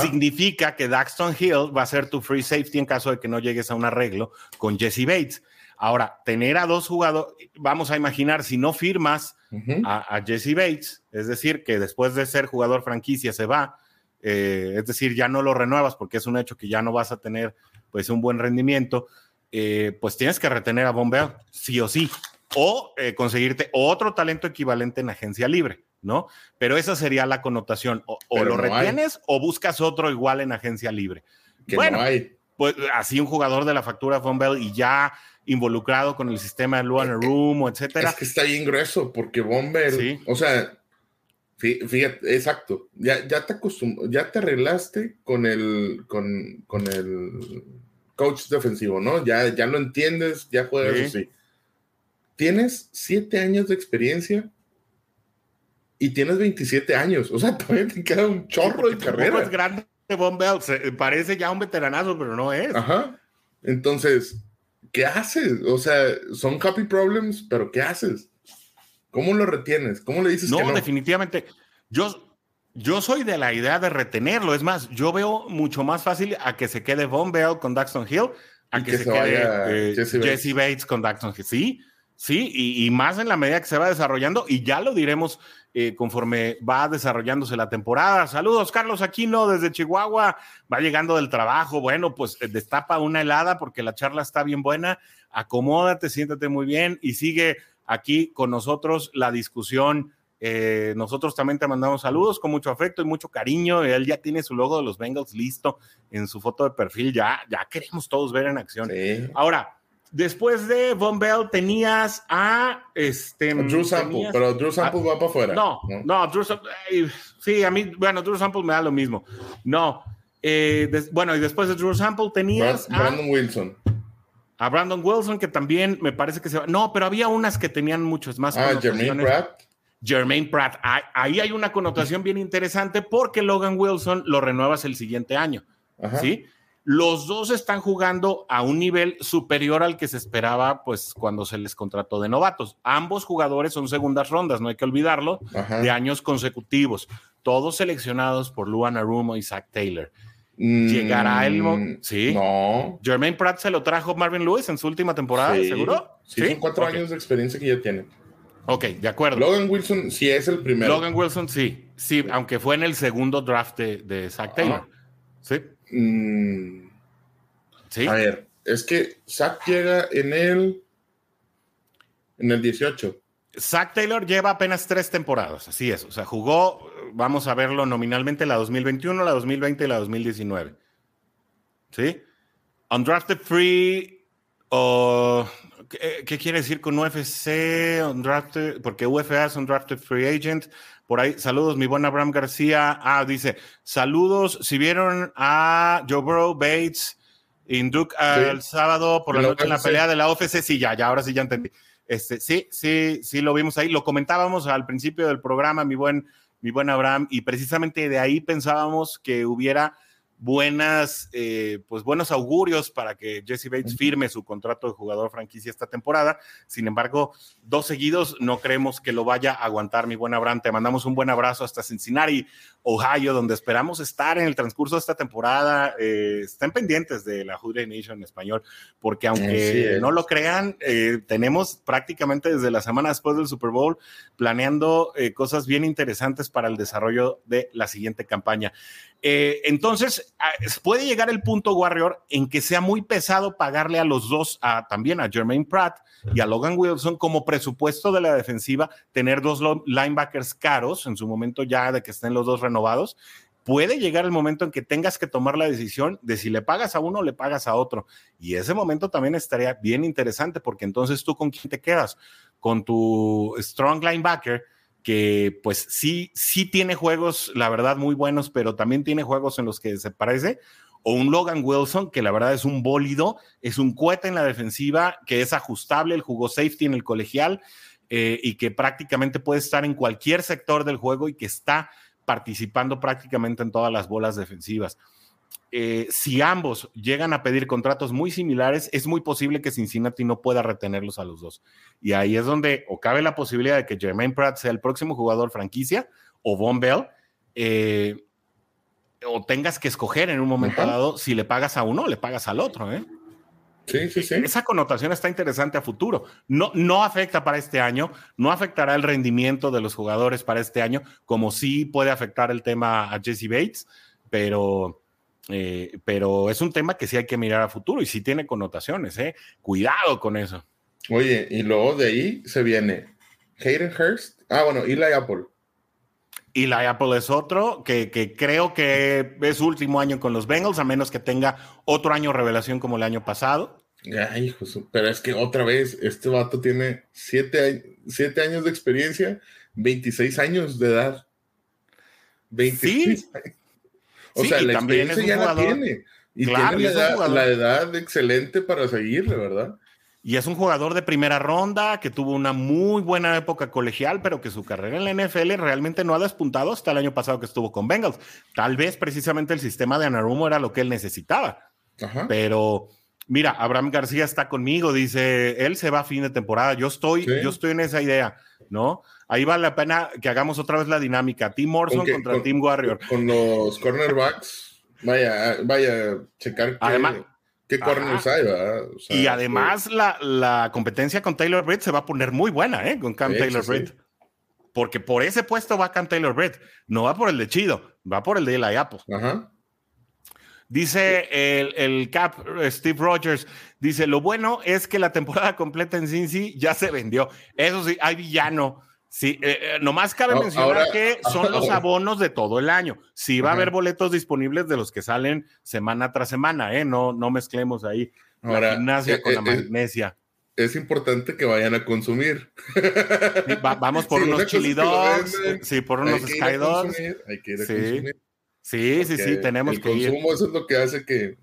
significa que Daxton Hill va a ser tu free safety en caso de que no llegues a un arreglo con Jesse Bates. Ahora, tener a dos jugadores, vamos a imaginar, si no firmas a, Jesse Bates, es decir, que después de ser jugador franquicia se va, eh, es decir, ya no lo renuevas porque es un hecho que ya no vas a tener pues un buen rendimiento eh, pues tienes que retener a Bombeo, sí o sí, o eh, conseguirte otro talento equivalente en agencia libre, ¿no? Pero esa sería la connotación, o, lo retienes o buscas otro igual en agencia libre. bueno, hay. pues así un jugador de la factura Bombell y ya involucrado con el sistema de Luan Room, etcétera. Es que está ahí ingreso, porque Bombell, o sea, Fíjate, exacto. Ya, ya te ya te arreglaste con el, con, con el coach defensivo, ¿no? Ya, ya lo entiendes, ya juegas así. Tienes siete años de experiencia y tienes 27 años. O sea, todavía te queda un chorro de carrera. Es grande Von Bell. parece ya un veteranazo, pero no es. Ajá. Entonces, ¿qué haces? O sea, son happy problems, pero ¿qué haces? ¿Cómo lo retienes? ¿Cómo le dices no, que no? definitivamente. Yo, yo soy de la idea de retenerlo. Es más, yo veo mucho más fácil a que se quede Von Bell con Daxton Hill a que, se, quede eh, Jesse, Bates. con Daxton Hill. Sí, sí, y, más en la medida que se va desarrollando, y ya lo diremos eh, conforme va desarrollándose la temporada. Saludos, Carlos Aquino, desde Chihuahua. Va llegando del trabajo. Bueno, pues eh, destapa una helada porque la charla está bien buena. Acomódate, siéntate muy bien y sigue aquí con nosotros la discusión eh, nosotros también te mandamos saludos con mucho afecto y mucho cariño. Él ya tiene su logo de los Bengals listo en su foto de perfil. Ya, ya queremos todos ver en acción. Ahora, después de Von Bell tenías a este. Drew Sample, pero Drew Sample va para afuera. No, no, Drew Sample. Sí, a mí, bueno, Drew Sample me da lo mismo. No. Eh, bueno, y después de Drew Sample tenías. a Brandon Wilson. A Brandon Wilson, que también me parece que se va. No, pero había unas que tenían muchos más. Ah, Jermaine Pratt. Jermaine Pratt. Ahí hay una connotación bien interesante porque Logan Wilson lo renuevas el siguiente año. ¿Sí? Los dos están jugando a un nivel superior al que se esperaba, pues, cuando se les contrató de novatos. Ambos jugadores son segundas rondas, no hay que olvidarlo, de años consecutivos. Todos seleccionados por Luan Arumo y Zach Taylor. Llegará el. Mm, sí. No. Jermaine Pratt se lo trajo Marvin Lewis en su última temporada, ¿seguro? Sí, son cuatro años de experiencia que ya tiene. Ok, de acuerdo. Logan Wilson sí es el primero. Logan Wilson sí, sí, aunque fue en el segundo draft de, de Zach Taylor. Sí. Mm. sí. A ver, es que Zach llega en el en el 18. Zach Taylor lleva apenas tres temporadas, así es. O sea, jugó, vamos a verlo nominalmente, la 2021, la 2020 y la 2019. ¿Sí? Undrafted Free o... ¿qué, quiere decir con UFC? Undrafted, porque UFA es Undrafted Free Agent. Por ahí, saludos, mi buen Abraham García. Ah, dice, saludos, si vieron a Joe Burrow, Bates, Induk el sábado por la noche en la pelea de la UFC, sí, ya, ya, ahora sí ya entendí. Este, sí, sí, sí lo vimos ahí. Lo comentábamos al principio del programa, mi buen, mi buen Abraham, y precisamente de ahí pensábamos que hubiera buenas, eh, pues buenos augurios para que Jesse Bates firme su contrato de jugador franquicia esta temporada. Sin embargo, dos seguidos no creemos que lo vaya a aguantar, mi buen Abraham. Te mandamos un buen abrazo hasta Cincinnati, Ohio, donde esperamos estar en el transcurso de esta temporada. Eh, estén pendientes de la Hoodie Nation en español, porque aunque no lo crean, eh, tenemos prácticamente desde la semana después del Super Bowl planeando cosas bien interesantes para el desarrollo de la siguiente campaña. Entonces, Ah, puede llegar el punto, Warrior, en que sea muy pesado pagarle a los dos, también a Jermaine Pratt y a Logan Wilson como presupuesto de la defensiva, tener dos linebackers caros en su momento ya de que estén los dos renovados. Puede llegar el momento en que tengas que tomar la decisión de si le pagas a uno o le pagas a otro. Y ese momento también estaría bien interesante porque entonces tú con quién te quedas? Con tu strong linebacker que pues sí, sí tiene juegos, la verdad, muy buenos, pero también tiene juegos en los que se parece, o un Logan Wilson, que la verdad es un bólido, es un cohete en la defensiva, que es ajustable, el jugó safety en el colegial eh, y que prácticamente puede estar en cualquier sector del juego y que está participando prácticamente en todas las bolas defensivas. Eh, si ambos llegan a pedir contratos muy similares, es muy posible que Cincinnati no pueda retenerlos a los dos. Y ahí es donde o cabe la posibilidad de que Jermaine Pratt sea el próximo jugador franquicia o Von Bell, eh, o tengas que escoger en un momento dado si le pagas a uno o le pagas al otro. ¿eh? Sí, sí, sí. Esa connotación está interesante a futuro. No, no afecta para este año, no afectará el rendimiento de los jugadores para este año, como sí puede afectar el tema a Jesse Bates, pero eh, pero es un tema que sí hay que mirar a futuro y sí tiene connotaciones, ¿eh? Cuidado con eso. Oye, y luego de ahí se viene Hayden Hurst. Ah, bueno, Eli Apple. Eli Apple es otro que, creo que es su último año con los Bengals, a menos que tenga otro año revelación como el año pasado. Ay, pero es que otra vez, este vato tiene siete, siete años de experiencia, 26 años de edad. 26 años. O sea, la también experiencia ya la tiene. Y tiene la edad, excelente para seguirle, ¿verdad? Y es un jugador de primera ronda que tuvo una muy buena época colegial, pero que su carrera en la NFL realmente no ha despuntado hasta el año pasado que estuvo con Bengals. Tal vez precisamente el sistema de Anarumo era lo que él necesitaba. Pero mira, Abraham García está conmigo, dice, él se va a fin de temporada. Yo estoy, yo estoy en esa idea, ¿no? Ahí vale la pena que hagamos otra vez la dinámica. Tim Morrison contra Team Warrior. Con los cornerbacks, vaya, vaya a checar qué, corners hay, ¿verdad? y además la, competencia con Taylor Britt se va a poner muy buena, ¿eh? Con Cam Taylor Britt. Porque por ese puesto va Cam Taylor Britt. No va por el de Chido, va por el de Apple. Ajá. Dice el, el, Cap Steve Rogers, dice, lo bueno es que la temporada completa en Cincy ya se vendió. Eso sí, hay villano. Sí, eh, eh, nomás cabe mencionar que son los abonos de todo el año. Sí va a haber boletos disponibles de los que salen semana tras semana, ¿eh? No, no mezclemos ahí la gimnasia eh, con la magnesia. Es importante que vayan a consumir. vamos por unos chili dogs, sí, por unos sky dogs. Hay que ir a sí. consumir. Sí, sí, sí, tenemos que ir. El consumo eso es lo que hace que,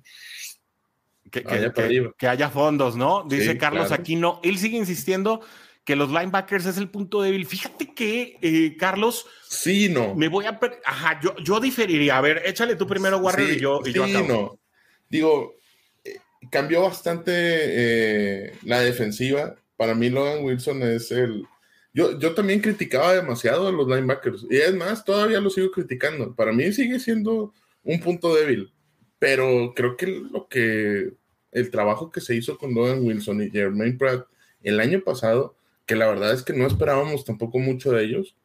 que, haya fondos, ¿no? Dice Carlos Aquino. Él sigue insistiendo que los linebackers es el punto débil. Fíjate que, eh, Carlos. Sí, no. Me voy a. Ajá, yo, yo diferiría. A ver, échale tú primero, Warrior, y yo. Y sí, no. Digo, eh, cambió bastante eh, la defensiva. Para mí, Logan Wilson es el. Yo, yo también criticaba demasiado a los linebackers. Y es más, todavía lo sigo criticando. Para mí sigue siendo un punto débil. Pero creo que lo que. El trabajo que se hizo con Logan Wilson y Jermaine Pratt el año pasado que la verdad es que no esperábamos tampoco mucho de ellos,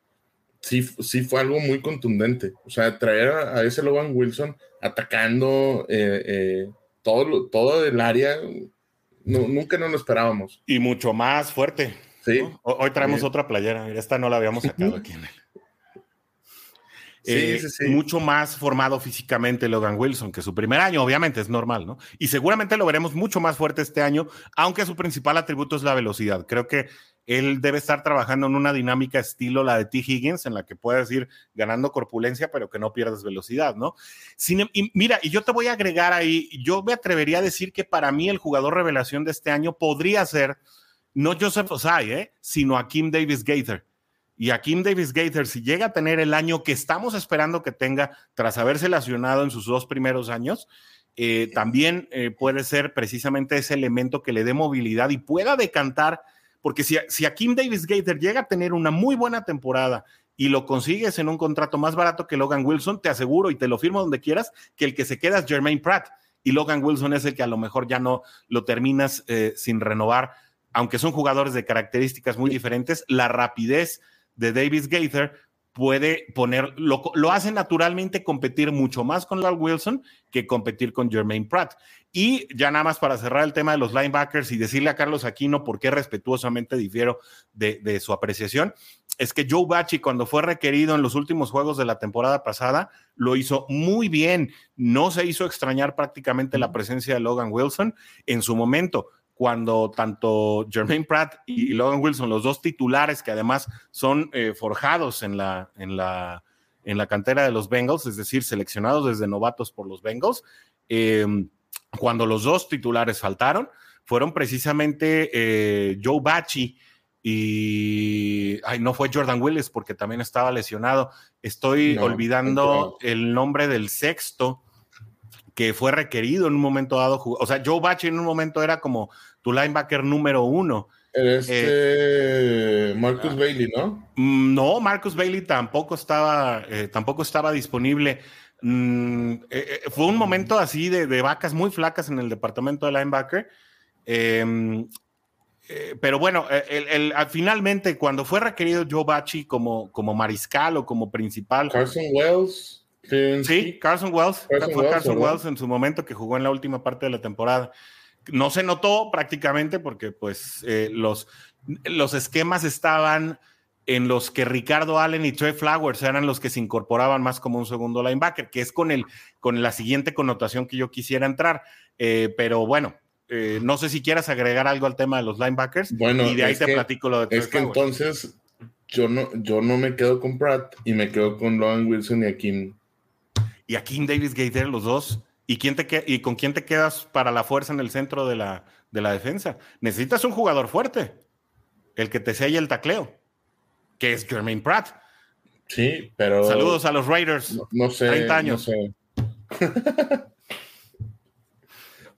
sí, sí fue algo muy contundente. O sea, traer a, ese Logan Wilson atacando eh, eh, todo, todo el área, nunca no lo esperábamos. Y mucho más fuerte. Sí. Hoy traemos otra playera. Esta no la habíamos sacado aquí en el. Eh, mucho más formado físicamente Logan Wilson que su primer año, obviamente es normal, ¿no? Y seguramente lo veremos mucho más fuerte este año, aunque su principal atributo es la velocidad. Creo que él debe estar trabajando en una dinámica estilo la de T. Higgins, en la que puedes ir ganando corpulencia, pero que no pierdas velocidad, ¿no? Em, y mira, y yo te voy a agregar ahí, yo me atrevería a decir que para mí el jugador revelación de este año podría ser no Joseph Osai, ¿eh? sino Akim Davis Gaither. Y Akim Davis Gaither, si llega a tener el año que estamos esperando que tenga tras haberse lesionado en sus dos primeros años, eh, también eh, puede ser precisamente ese elemento que le dé movilidad y pueda decantar porque si, si Kim Davis Gator llega a tener una muy buena temporada y lo consigues en un contrato más barato que Logan Wilson, te aseguro y te lo firmo donde quieras, que el que se queda es Jermaine Pratt. Y Logan Wilson es el que a lo mejor ya no lo terminas eh, sin renovar, aunque son jugadores de características muy diferentes. La rapidez de Davis Gaither puede poner, lo, lo, hace naturalmente competir mucho más con Lal Wilson que competir con Jermaine Pratt. Y ya nada más para cerrar el tema de los linebackers y decirle a Carlos Aquino por qué respetuosamente difiero de, su apreciación, es que Joe Bachi cuando fue requerido en los últimos juegos de la temporada pasada, lo hizo muy bien. No se hizo extrañar prácticamente la presencia de Logan Wilson en su momento cuando tanto Jermaine Pratt y Logan Wilson, los dos titulares que además son eh, forjados en la, en, la, en la cantera de los Bengals, es decir, seleccionados desde novatos por los Bengals, em, cuando los dos titulares faltaron, fueron precisamente eh, Joe Bachi y ay, no fue Jordan Willis porque también estaba lesionado. Estoy olvidando el nombre del sexto que fue requerido en un momento dado. O sea, Joe Bachi en un momento era como tu linebacker número uno. Este Marcus ah, Bailey, ¿no? Mm, no, Marcus Bailey tampoco estaba, eh, tampoco estaba disponible. Mm, eh, fue un momento así de, vacas muy flacas en el departamento de linebacker. Em, pero bueno, el, finalmente cuando fue requerido Joe Bachi como, como mariscal o como principal. Carson Wells. Sí, Carson Wells. Carson, Wells, en su momento que jugó en la última parte de la temporada. No se notó prácticamente porque pues eh, los, los esquemas estaban en los que Ricardo Allen y Trey Flowers eran los que se incorporaban más como un segundo linebacker, que es con, el, con la siguiente connotación que yo quisiera entrar. Eh, pero bueno, eh, no sé si quieras agregar algo al tema de los linebackers. Bueno, y de ahí te platico lo de Trey Es que entonces yo no, yo no me quedo con Pratt y me quedo con Logan Wilson y Akim y a King Davis Gaither, los dos. ¿Y, quién te ¿Y con quién te quedas para la fuerza en el centro de la, de la defensa? Necesitas un jugador fuerte, el que te selle el tacleo, que es Jermaine Pratt. Sí, pero. Saludos a los Raiders. No, sé. 30 años. No sé.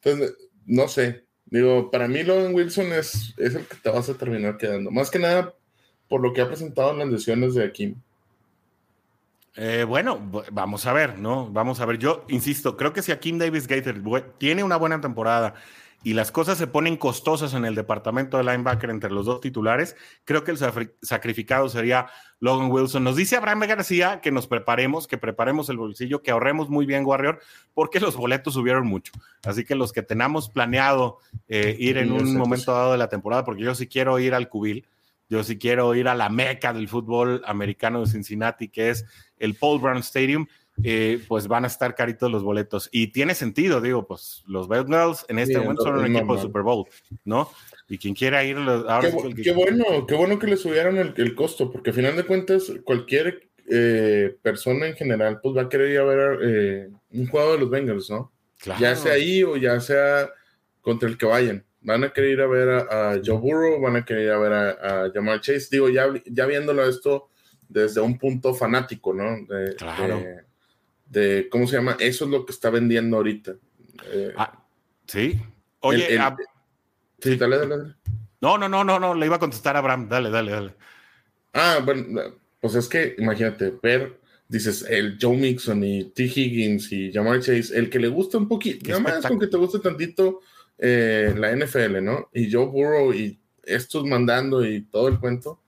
Entonces, no sé. Digo, para mí Logan Wilson es, es el que te vas a terminar quedando. Más que nada por lo que ha presentado en las lesiones de Akim. Eh, bueno, vamos a ver, ¿no? Vamos a ver. Yo insisto, creo que si Kim Davis Gator tiene una buena temporada y las cosas se ponen costosas en el departamento de linebacker entre los dos titulares, creo que el sacrificado sería Logan Wilson. Nos dice Abraham García que nos preparemos, que preparemos el bolsillo, que ahorremos muy bien, Warrior, porque los boletos subieron mucho. Así que los que tenemos planeado eh, ir en un momento dado de la temporada, porque yo sí quiero ir al Cubil, yo sí quiero ir a la meca del fútbol americano de Cincinnati, que es el Paul Brown Stadium, eh, pues van a estar caritos los boletos. Y tiene sentido, digo, pues los Bengals en este momento son un equipo de Super Bowl, ¿no? Y quien quiera ir, ahora qué, bueno, qué bueno que le subieron el, costo, porque al final de cuentas, cualquier eh, persona en general, pues va a querer ir a ver eh, un juego de los Bengals, ¿no? Ya sea ahí o ya sea contra el que vayan. Van a querer ir a ver a, Joe Burrow, van a querer ir a ver a, a Jamal Chase. Digo, ya, ya viéndolo esto desde un punto fanático, ¿no? De, claro. de, ¿cómo se llama? Eso es lo que está vendiendo ahorita. Eh, ah, sí. Oye, ah, sí, dale, dale, No, no, no, no, no, le iba a contestar a Abraham, dale, dale, dale. Ah, bueno, pues es que imagínate, ver, dices, el Joe Mixon y T. Higgins y Jamar Chase, el que le gusta un poquito, nada más con que te guste tantito eh, la NFL, ¿no? Y Joe Burrow y estos mandando y todo el cuento,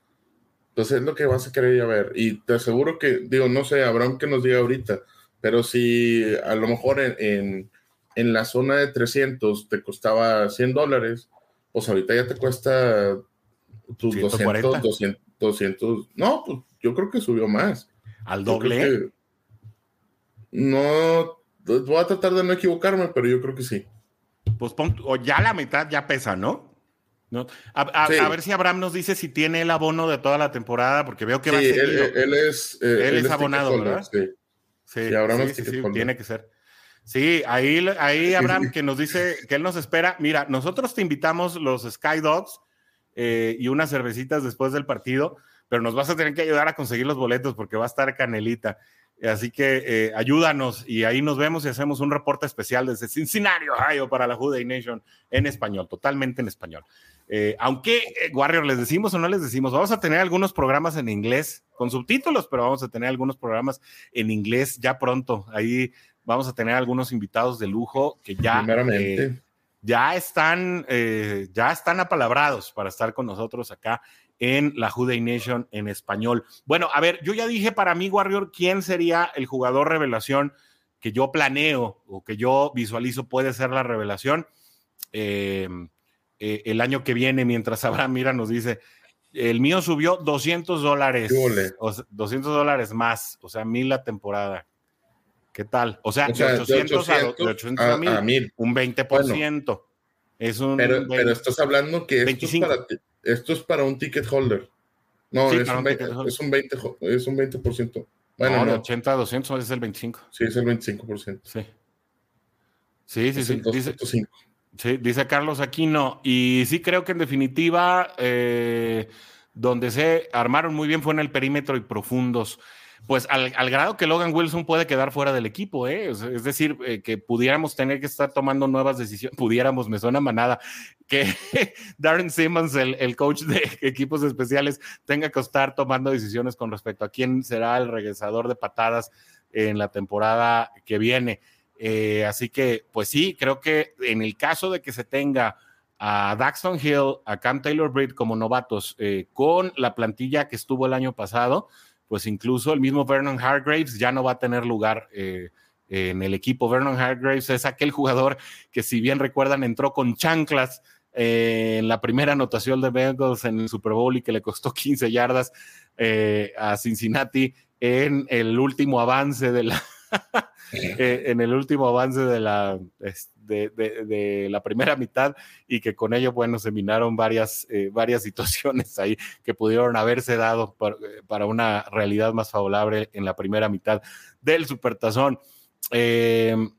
entonces es lo que vas a querer ir a ver. Y te aseguro que, digo, no sé, Abraham que nos diga ahorita, pero si a lo mejor en, en, la zona de 300 te costaba 100 dólares, pues ahorita ya te cuesta Tus 200, 200, 200, no, pues yo creo que subió más. ¿Al doble? no, voy a tratar de no equivocarme, pero yo creo que sí. Pues o ya la mitad ya pesa, ¿no? ¿No? A, ver si Abraham nos dice si tiene el abono de toda la temporada, porque veo que va a ser. Él, es, eh, él, es abonado, ¿verdad? Sí. Sí, sí, tiene que ser. Sí, ahí, ahí Abraham que nos dice que él nos espera. Mira, nosotros te invitamos los Sky Dogs eh, y unas cervecitas después del partido, pero nos vas a tener que ayudar a conseguir los boletos porque va a estar Canelita. Así que eh, ayúdanos y ahí nos vemos y hacemos un reporte especial desde Cincinnati, Ohio, para la Juday Nation en español, totalmente en español. Eh, aunque, Warrior, les decimos o no les decimos, vamos a tener algunos programas en inglés con subtítulos, pero vamos a tener algunos programas en inglés ya pronto. Ahí vamos a tener algunos invitados de lujo que ya, eh, ya, están, eh, ya están apalabrados para estar con nosotros acá en la Juday Nation en español. Bueno, a ver, yo ya dije para mí, Warrior, quién sería el jugador revelación que yo planeo o que yo visualizo puede ser la revelación eh, el año que viene, mientras Abraham Mira nos dice, el mío subió 200 dólares, 200 dólares más, o sea, mil la temporada. ¿Qué tal? O sea, de 800, a, 1000, un 20%. es un pero, pero, estás hablando que esto es, para, esto es, para, un ticket holder. No, es, un 20, es, un 20, es un 20%. Bueno, no, de 80 a 200 es el 25. Sí, es el 25%. Sí. Sí, sí, sí. Dice, sí. Dice Carlos Aquino. Y sí creo que en definitiva, eh, donde se armaron muy bien fue en el perímetro y profundos pues al, grado que Logan Wilson puede quedar fuera del equipo, ¿eh? es, decir, eh, que pudiéramos tener que estar tomando nuevas decisiones, pudiéramos, me suena manada, que Darren Simmons, el, coach de equipos especiales, tenga que estar tomando decisiones con respecto a quién será el regresador de patadas en la temporada que viene. Eh, así que, pues sí, creo que en el caso de que se tenga a Daxton Hill, a Cam Taylor Britt como novatos, eh, con la plantilla que estuvo el año pasado, pues incluso el mismo Vernon Hargraves ya no va a tener lugar eh, en el equipo. Vernon Hargraves es aquel jugador que, si bien recuerdan, entró con chanclas eh, en la primera anotación de Bengals en el Super Bowl y que le costó 15 yardas eh, a Cincinnati en el último avance de la en el último avance de la de, la primera mitad y que con ello, bueno, se minaron varias, eh, varias situaciones ahí que pudieron haberse dado eh, para, una realidad más favorable en la primera mitad del Supertazón. Em,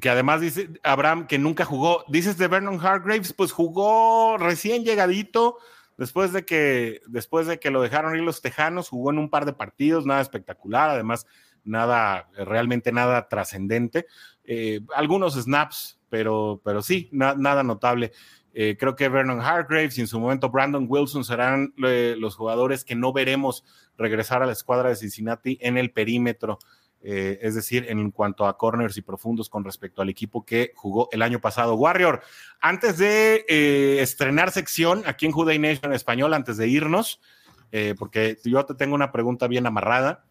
que además dice Abraham que nunca jugó. Dices de Vernon Hargraves, pues jugó recién llegadito. Después de que, después de que lo dejaron ir los tejanos, jugó en un par de partidos, nada espectacular, además nada, realmente nada trascendente. Eh, algunos snaps, pero, pero sí, nada notable. Eh, creo que Vernon Hargraves y en su momento Brandon Wilson serán eh, los jugadores que no veremos regresar a la escuadra de Cincinnati en el perímetro, es decir, en cuanto a corners y profundos con respecto al equipo que jugó el año pasado. Warrior, antes de estrenar sección aquí en Juday Nation en español, antes de irnos, porque yo te tengo una pregunta bien amarrada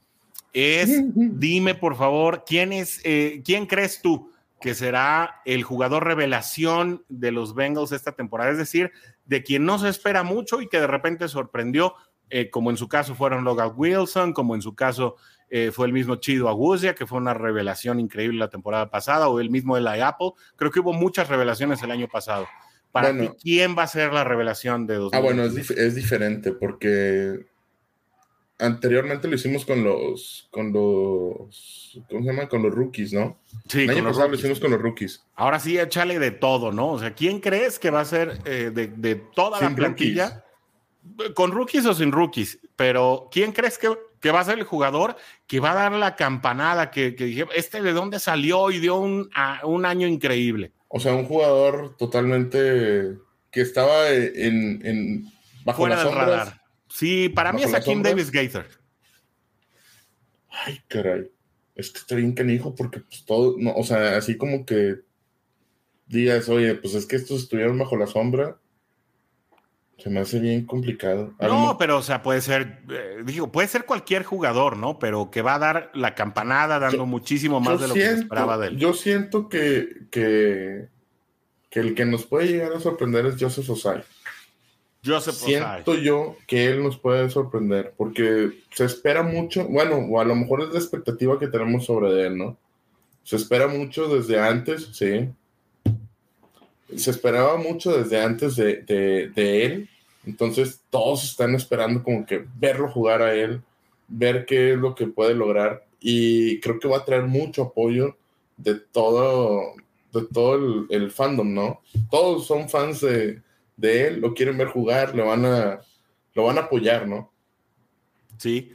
es, dime por favor, ¿quién, es, eh, ¿quién crees tú que será el jugador revelación de los Bengals esta temporada? Es decir, de quien no se espera mucho y que de repente sorprendió, eh, como en su caso fueron Logan Wilson, como en su caso eh, fue el mismo Chido Agusia, que fue una revelación increíble la temporada pasada, o el mismo Eli Apple. Creo que hubo muchas revelaciones el año pasado. Para ti, ¿quién va a ser la revelación de dos? Ah, bueno, es, es diferente porque anteriormente lo hicimos con los, con los, ¿cómo se llama? Con los rookies, ¿no? Sí, el año pasado lo hicimos con los rookies. Ahora sí, échale de todo, ¿no? O sea, ¿quién crees que va a ser eh, de, toda la plantilla? Con rookies o sin rookies, pero ¿quién crees que, va a ser el jugador que va a dar la campanada que, que dije, este de dónde salió y dio un, un año increíble? O sea, un jugador totalmente que estaba en, en bajo Fuera las sombras. Sí, para mí es Akim Davis Gaither. Ay, caray. Es que está bien canijo porque pues todo, no, o sea, así como que digas, oye, pues es que estos estuvieron bajo la sombra. Se me hace bien complicado. No, pero o sea, puede ser, eh, digo, puede ser cualquier jugador, ¿no? Pero que va a dar la campanada dando muchísimo más de lo que se esperaba de él. Yo siento que, que, que, el que nos puede llegar a sorprender es Joseph Osai. Joseph siento yo que él nos puede sorprender porque se espera mucho, bueno, o a lo mejor es la expectativa que tenemos sobre él, ¿no? Se espera mucho desde antes, sí. Se esperaba mucho desde antes de, de él, entonces todos están esperando como que verlo jugar a él, ver qué es lo que puede lograr y creo que va a traer mucho apoyo de todo, de todo el, fandom, ¿no? Todos son fans de, él, lo quieren ver jugar, le van a, lo van a apoyar, ¿no? Sí.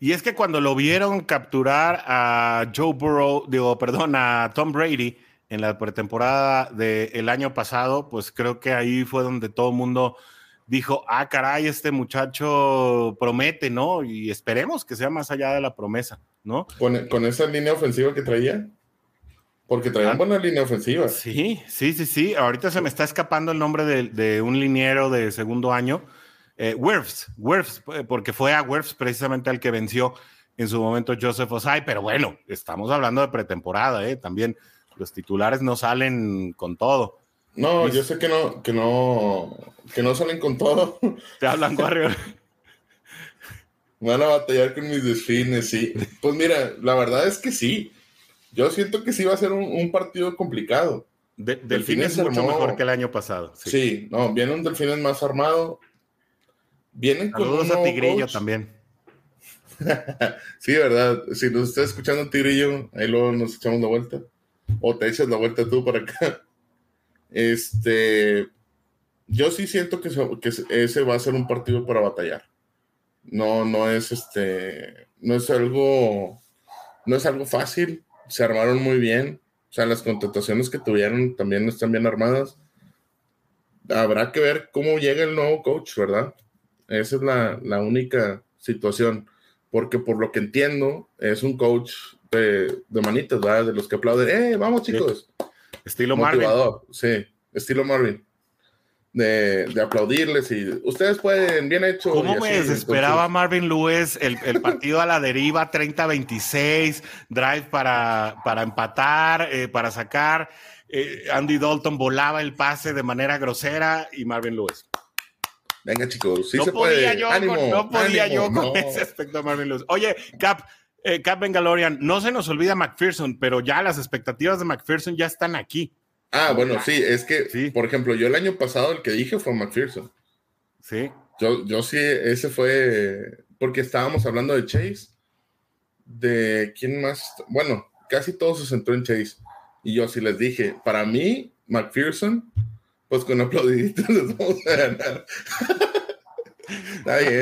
Y es que cuando lo vieron capturar a Joe Burrow, digo, perdón, a Tom Brady en la pretemporada del año pasado, pues creo que ahí fue donde todo el mundo dijo, ah, caray, este muchacho promete, ¿no? Y esperemos que sea más allá de la promesa, ¿no? Con, esa línea ofensiva que traía. Porque traía ah. buena línea ofensiva. Sí, sí, sí, sí. Ahorita se me está escapando el nombre de, un liniero de segundo año. Eh, Wirfs, Wirfs, eh, porque fue a Wirfs precisamente al que venció en su momento Joseph Osai, pero bueno, estamos hablando de pretemporada, ¿eh? También los titulares no salen con todo. No, yo sé que no, que no, que no salen con todo. Te hablan, Warrior. Van a batallar con mis desfines, sí. Pues mira, la verdad es que sí. Yo siento que sí va a ser un, partido complicado. Delfines, es mucho mejor que el año pasado. Sí, no, viene un Delfines más armado. Vienen con Saludos a Tigrillo también. sí, verdad. Si nos está escuchando Tigrillo, ahí luego nos echamos la vuelta. O te echas la vuelta tú para acá. Este, yo sí siento que, ese va a ser un partido para batallar. No, no es este, no es algo, no es algo fácil. Se armaron muy bien. O sea, las contrataciones que tuvieron también están bien armadas. Habrá que ver cómo llega el nuevo coach, ¿verdad? Esa es la, única situación. Porque por lo que entiendo, es un coach de, de manitas, ¿verdad? De los que aplauden, ¡eh, vamos chicos! Estilo Marvin. Sí, estilo Marvin. De, aplaudirles y ustedes pueden, bien hecho. ¿Cómo me desesperaba Marvin Lewis el, partido a la deriva 30-26, drive para, para empatar, eh, para sacar? Eh, Andy Dalton volaba el pase de manera grosera y Marvin Lewis. Venga, chicos, sí no se podía puede. Yo con, no podía yo con ese aspecto de Marvin Lewis. Oye, Cap, eh, Cap Bengalorian, no se nos olvida McPherson, pero ya las expectativas de McPherson ya están aquí. Ah, bueno, sí, es que, por ejemplo, yo el año pasado el que dije fue McPherson. Sí. Yo, yo sí, ese fue porque estábamos hablando de Chase, de quién más, bueno, casi todo se centró en Chase. Y yo sí les dije, para mí, McPherson, pues con aplaudiditos les vamos a ganar.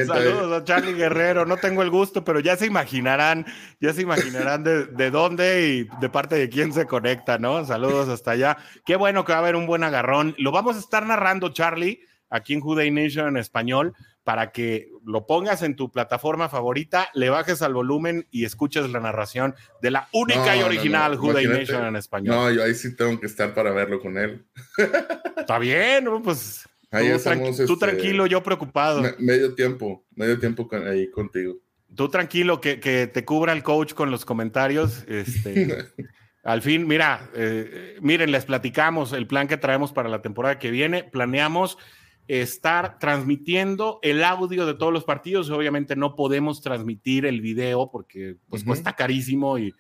Saludos a Charlie Guerrero. No tengo el gusto, pero ya se imaginarán, ya se imaginarán de, dónde y de parte de quién se conecta, ¿no? Saludos hasta allá. Qué bueno que va a haber un buen agarrón. Lo vamos a estar narrando, Charlie, aquí en Juday Nation en español, para que lo pongas en tu plataforma favorita, le bajes al volumen y escuches la narración de la única y original no, Nation en español. No, yo ahí sí tengo que estar para verlo con él. Está bien, pues Ahí tú, estamos, tú este, tranquilo, yo preocupado. medio tiempo, medio tiempo ahí contigo. Tú tranquilo, que, te cubra el coach con los comentarios. Este, al fin, mira, eh, miren, les platicamos el plan que traemos para la temporada que viene. Planeamos estar transmitiendo el audio de todos los partidos. Obviamente no podemos transmitir el video porque pues cuesta carísimo y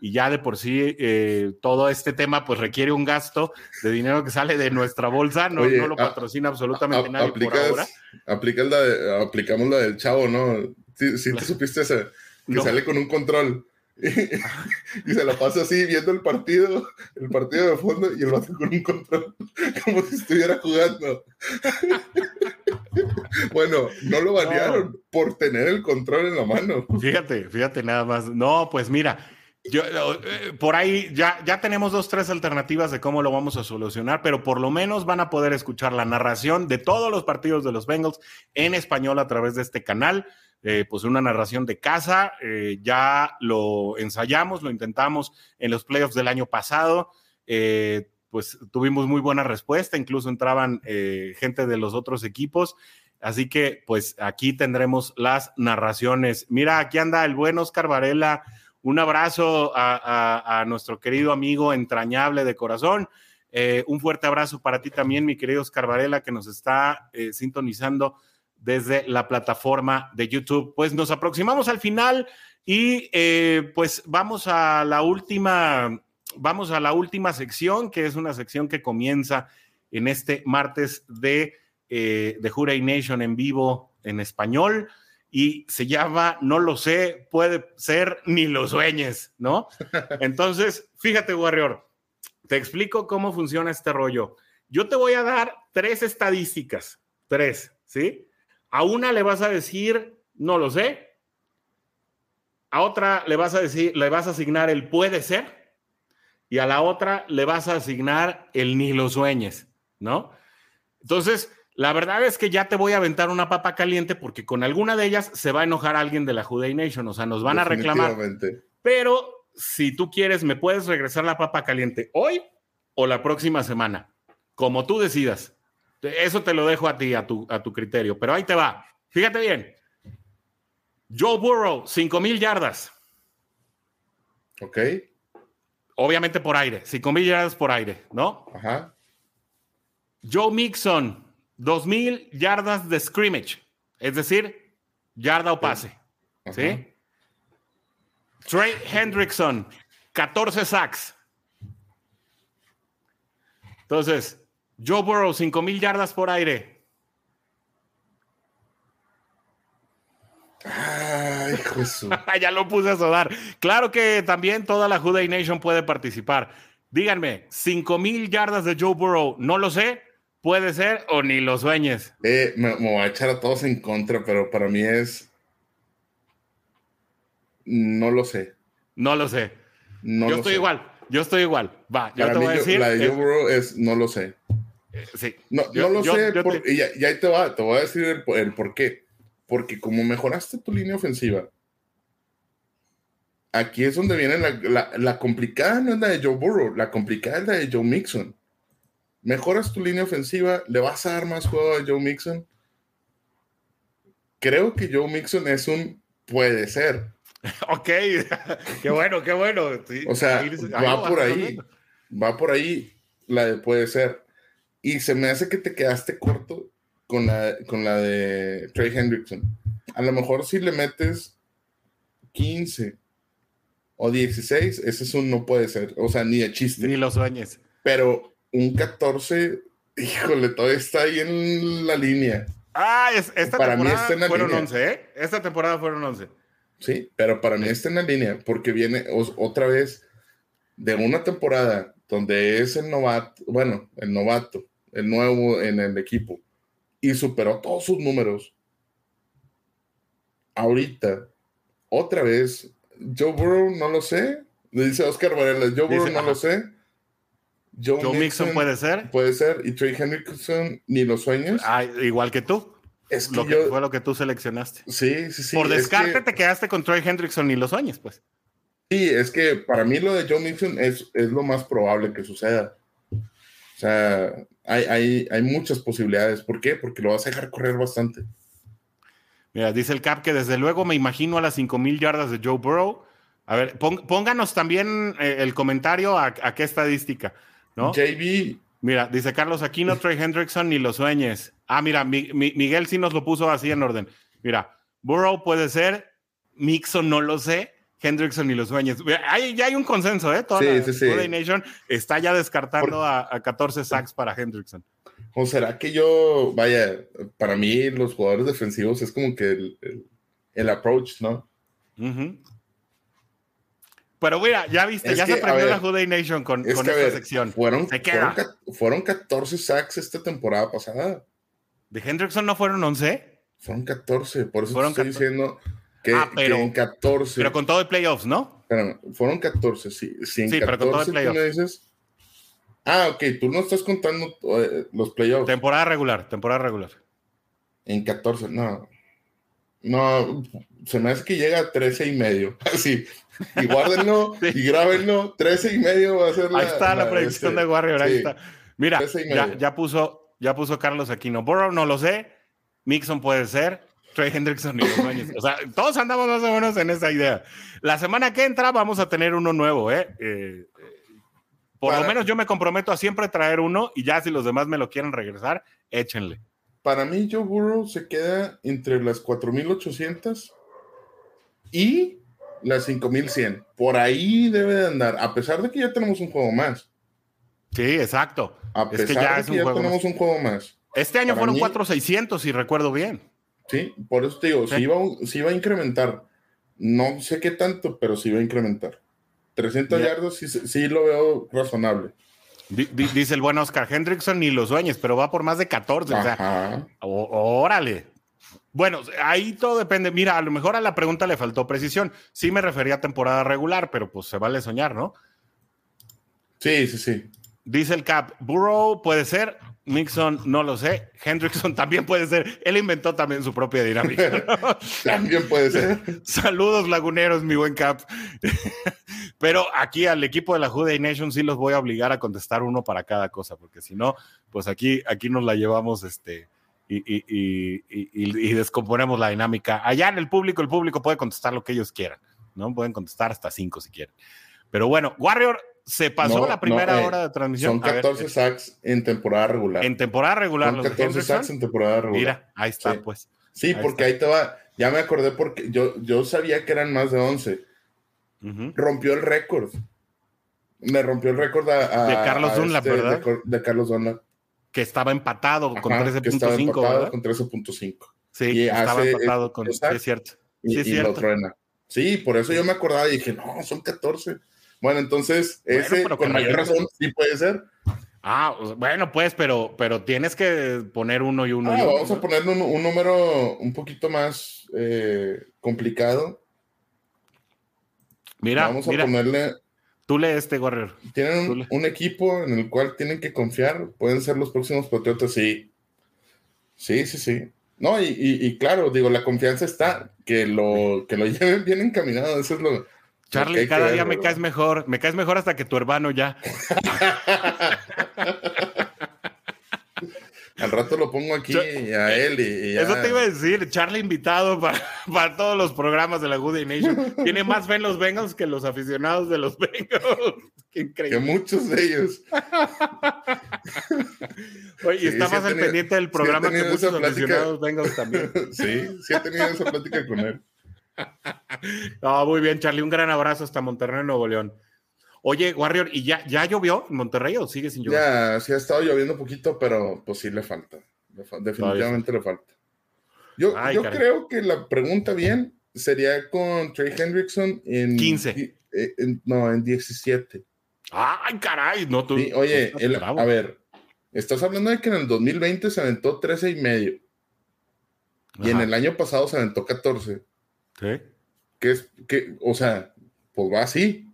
y ya de por sí eh, todo este tema pues requiere un gasto de dinero que sale de nuestra bolsa, no, no lo patrocina absolutamente nadie por ahora. la aplicamos la del chavo, ¿no? Si te supiste ese, que sale con un control. Y, se la pasa así viendo el partido, el partido de fondo y el otro con un control, como si estuviera jugando. bueno, no lo banearon por tener el control en la mano. Fíjate, fíjate nada más. No, pues mira, yo, eh, por ahí ya, ya tenemos dos, tres alternativas de cómo lo vamos a solucionar, pero por lo menos van a poder escuchar la narración de todos los partidos de los Bengals en español a través de este canal. Eh, pues una narración de casa, eh, ya lo ensayamos, lo intentamos en los playoffs del año pasado, pues tuvimos muy buena respuesta, incluso entraban gente de los otros equipos. Así que, pues aquí tendremos las narraciones. Mira, aquí anda el buen Oscar Varela un abrazo a, nuestro querido amigo entrañable de corazón. Eh, un fuerte abrazo para ti también, mi querido Oscar que nos está eh, sintonizando desde la plataforma de YouTube. Pues nos aproximamos al final y eh, pues vamos a la última, vamos a la última sección, que es una sección que comienza en este martes de, de Juray Nation en vivo en español y se llama No lo sé, puede ser ni lo sueñes, ¿no? Entonces, fíjate, Warrior, te explico cómo funciona este rollo. Yo te voy a dar tres estadísticas, tres, ¿sí? A una le vas a decir, no lo sé. A otra le vas a decir, le vas a asignar el puede ser. Y a la otra le vas a asignar el ni lo sueñes, ¿no? Entonces, la verdad es que ya te voy a aventar una papa caliente porque con alguna de ellas se va a enojar alguien de la Juday Nation, o sea, nos van a reclamar. Pero si tú quieres, me puedes regresar la papa caliente hoy o la próxima semana, como tú decidas. Eso te lo dejo a ti, a tu, a tu criterio, pero ahí te va. Fíjate bien. Joe Burrow, 5 mil yardas. Ok. Obviamente por aire, 5 mil yardas por aire, ¿no? Ajá. Joe Mixon, 2000 yardas de scrimmage, es decir, yarda o pase. ¿Sí? Trey Hendrickson, 14 sacks. Entonces, Joe Burrow, 5000 yardas por aire. Ay, Jesús. ya lo puse a sudar. Claro que también toda la Juday Nation puede participar. Díganme, 5000 yardas de Joe Burrow, no lo sé, Puede ser o ni lo sueñes. Eh, me, voy a echar a todos en contra, pero para mí es. No lo sé. No lo sé. No yo estoy igual. Yo estoy igual. Va, yo te voy a decir. La de Joe es no lo sé. Eh, sí. No, no lo sé. y, ahí te va. Te voy a decir el, el por qué. Porque como mejoraste tu línea ofensiva, aquí es donde viene la, la, la, complicada, no es la de Joe Burrow, la complicada es la de Joe Mixon mejoras tu línea ofensiva, le vas a dar más juego a Joe Mixon. Creo que Joe Mixon es un puede ser. Ok, qué bueno, qué bueno. o sea, va por ahí, va por ahí la de puede ser. Y se me hace que te quedaste corto con la, con la de Trey Hendrickson. A lo mejor si le metes 15 o 16, ese es un no puede ser. O sea, ni de chiste. Ni los sueñes. Pero un 14, híjole, todavía está ahí en la línea. Ah, esta para temporada mí fueron 11, ¿eh? Esta temporada fueron 11. Sí, pero para mí está en la línea porque viene otra vez de una temporada donde es el novato, bueno, el novato, el nuevo en el equipo y superó todos sus números. Ahorita, otra vez, Joe Burrow, no lo sé. Le dice Oscar Varela, Joe Burrow, no lo sé. Joe, Mixon, puede ser. Puede ser. Y Trey Hendrickson, ni los sueños. Ah, igual que tú. Es lo que fue lo que tú seleccionaste. Sí, sí, sí. Por descarte te quedaste con Trey Hendrickson ni los sueños, pues. Sí, es que para mí lo de Joe Mixon es, es lo más probable que suceda. O sea, hay, hay, hay muchas posibilidades. ¿Por qué? Porque lo vas a dejar correr bastante. Mira, dice el Cap que desde luego me imagino a las 5000 yardas de Joe Burrow. A ver, pónganos también eh, el comentario a, a qué estadística. ¿No? JB. Mira, dice Carlos Aquino, Trey Hendrickson, ni lo sueñes. Ah, mira, Miguel sí nos lo puso así en orden. Mira, Burrow puede ser, Mixon no lo sé, Hendrickson ni lo sueñes. ya hay un consenso, ¿eh? Toda sí, sí, sí. Nation está ya descartando a, 14 sacks para Hendrickson. ¿O será que yo, vaya, para mí los jugadores defensivos es como que el, approach, ¿no? Pero mira, ya viste, ya se aprendió la Juday Nation con, con esta sección. Fueron, fueron, 14 sacks esta temporada pasada. ¿De Hendrickson no fueron 11? Fueron 14, por eso fueron estoy diciendo que, ah, pero, en 14. Pero con todo el playoffs, ¿no? Espérame, fueron 14, sí. sí, pero con todo el playoffs. Dices, ah, ok, tú no estás contando eh, los playoffs. Temporada regular, temporada regular. En 14, no. No, se me hace que llega a 13 y medio. Así. Y guárdenlo y grábenlo. 13 y medio va a ser la. Ahí está la, predicción este, de Warrior. Ahí está. Mira, ya, puso, ya puso Carlos Aquino. Burrow no lo sé. Mixon puede ser. Trey Hendrickson y los. O sea, todos andamos más o menos en esa idea. La semana que entra vamos a tener uno nuevo, ¿eh? eh Por lo menos yo me comprometo a siempre traer uno y ya si los demás me lo quieren regresar, échenle. Para mí, Joe Burrow se queda entre las 4800 y las 5100. Por ahí debe de andar, a pesar de que ya tenemos un juego más. Sí, exacto. A Es que pesar ya de es que un ya juego tenemos un juego más. Este año Para fueron mí- 4,600, si recuerdo bien. Sí, por eso te digo, Sí. si iba, si iba a incrementar. No sé qué tanto, pero sí va a incrementar. 300 Ya. yardas sí, sí lo veo razonable. Di- di- dice el buen Oscar Hendrickson, ni lo sueñes, pero va por más de 14. O sea, Órale. Bueno, ahí todo depende. Mira, a lo mejor a la pregunta le faltó precisión. Sí me refería a temporada regular, pero pues se vale soñar, ¿no? Sí, sí, sí. Dice el Cap, Burrow puede ser, Mixon no lo sé, Hendrickson también puede ser. Él inventó también su propia dinámica. ¿no? También puede ser. Saludos laguneros, mi buen Cap. Pero aquí al equipo de la Juday Nation sí los voy a obligar a contestar uno para cada cosa, porque si no, pues aquí, aquí nos la llevamos este, y- y- y- y descomponemos la dinámica. Allá en el público, el público puede contestar lo que ellos quieran, ¿no? Pueden contestar hasta cinco si quieren. Pero bueno, Warrior se pasó No, la primera no, eh, hora de transmisión. Son A ver, 14 sacks en temporada regular. en temporada regular, Son los de 14 Hendrickson. sacks en temporada regular. Mira, ahí está, Sí. pues. Sí, Ahí porque ahí te va. Ya me acordé porque yo, yo sabía que eran más de 11. Ujú. Rompió el récord. Me rompió el récord a, a- De Carlos a Dunlap, ¿verdad? De, Carlos Dunlap. Que estaba empatado con Ajá, que estaba 13.5, empatado ¿verdad? con 13.5. Sí, y estaba hace- empatado con. Sí, exacto. es cierto. Y, Sí, es y lo cierto. truena. Sí, por eso yo me acordaba y dije, no, son 14. Bueno, entonces, Bueno, ese pero con mayor razón. sí puede ser. Ah, bueno, pues, pero, pero tienes que poner uno y uno Ah, y uno. vamos a ¿no? ponerle un, un número un poquito más eh, complicado. Mira, vamos a mira, ponerle tú lee este, Warrior. Tienen un, le- un equipo en el cual tienen que confiar. Pueden ser los próximos patriotas, sí. Sí, sí, sí. No, y, y- y claro, digo, la confianza está. Que lo, que lo lleven bien encaminado. Eso es lo. Que Charlie, que cada día me caes mejor. Me caes mejor hasta que tu hermano ya. Al rato lo pongo aquí Yo- a él y, y ya. Eso te iba a decir. Charlie invitado para, para todos los programas de la Good Nation. Tiene más fe en los Bengals que los aficionados de los Bengals. Qué Que increíble. muchos de ellos. Oye, y está sí más al pendiente del sí programa que muchos aficionados Bengals también. sí, sí he tenido esa plática con él. No, muy bien, Charlie. Un gran abrazo hasta Monterrey, Nuevo León. Oye, Warrior, ¿y ya, ya llovió en Monterrey o sigue sin llover? Ya, sí ha estado lloviendo un poquito, pero pues sí le falta. Le fa- definitivamente le falta. Yo, Ay, yo creo que la pregunta bien sería con Trey Hendrickson en 15. di- eh, en- no, en 17. Ay, caray, no tú. Sí, oye, el- a ver, estás hablando de que en el 2020 se aventó 13 y medio y en el año pasado se aventó 14. Sí. ¿Qué es, qué, o sea, pues va así.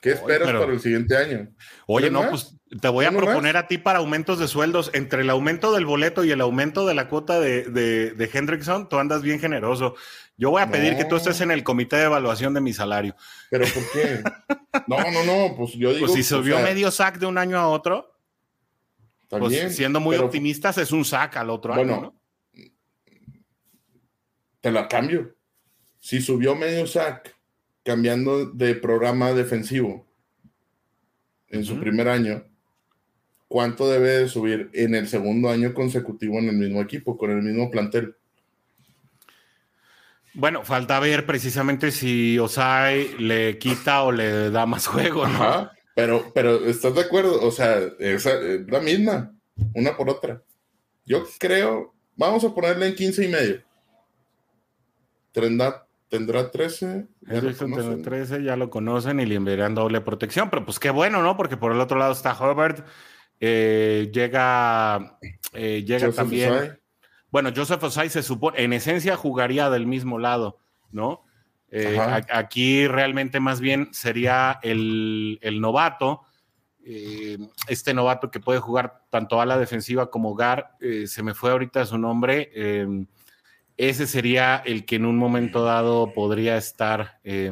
¿Qué Oye, esperas pero- para el siguiente año? Oye, ¿Tres no, más? pues te voy a proponer a ti para aumentos de sueldos. Entre el aumento del boleto y el aumento de la cuota de, de, de Hendrickson, tú andas bien generoso. Yo voy a pedir que tú estés en el comité de evaluación de mi salario. ¿Pero por qué? No, no, no, pues yo digo. Pues si o subió sea, medio sac de un año a otro, está pues siendo muy pero optimistas, es un sac al otro Bueno, año, ¿no? Te la cambio. Si subió medio sack cambiando de programa defensivo en su primer año, ¿cuánto debe de subir en el segundo año consecutivo en el mismo equipo, con el mismo plantel? Bueno, falta ver precisamente si Osai le quita o le da más juego, ¿no? Ajá, pero, pero ¿estás de acuerdo? O sea, es la misma, una por otra. Yo creo, vamos a ponerle en 15 y medio. Tendrá, tendrá 13. ya lo Hendrickson tiene conocen. 13, ya lo conocen y le enviarán doble protección, pero pues qué bueno, ¿no? Porque por el otro lado está Herbert, eh, llega, eh, llega Joseph también. Bueno, Joseph Osai se supone, en esencia jugaría del mismo lado, ¿no? Eh, aquí realmente más bien sería el, el novato, eh, este novato que puede jugar tanto a la defensiva como Gar, se me fue ahorita su nombre, eh, ese sería el que en un momento dado podría estar, eh,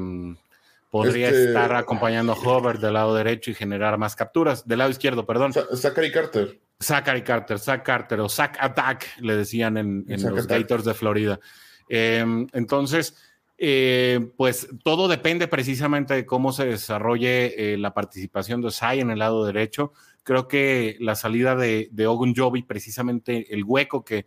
podría Este- estar acompañando a Hover del lado derecho y generar más capturas, del lado izquierdo, perdón. Zachary Carter. Zachary Carter, Zach Carter o Zach Attack, le decían en, los Attack. Gators de Florida. Eh, entonces, Eh, pues todo depende precisamente de cómo se desarrolle eh, la participación de Sai en el lado derecho. Creo que la salida de, de Ogun Jovi, precisamente el hueco que,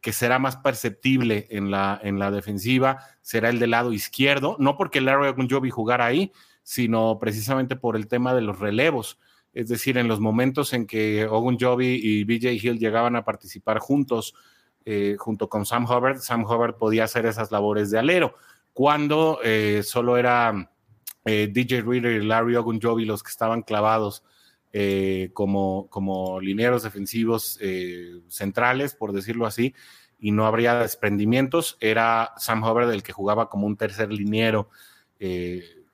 que será más perceptible en la, en la defensiva, será el del lado izquierdo, no porque Larry Ogun Jovi jugara ahí, sino precisamente por el tema de los relevos. Es decir, en los momentos en que Ogun Jovi y BJ Hill llegaban a participar juntos, eh, junto con Sam Hubbard, Sam Hubbard podía hacer esas labores de alero. Cuando eh, solo era eh, DJ Reader y Larry Ogun Jovi los que estaban clavados como, como linieros defensivos centrales, por decirlo así, y no habría desprendimientos, era Sam Hubbard el que jugaba como un tercer liniero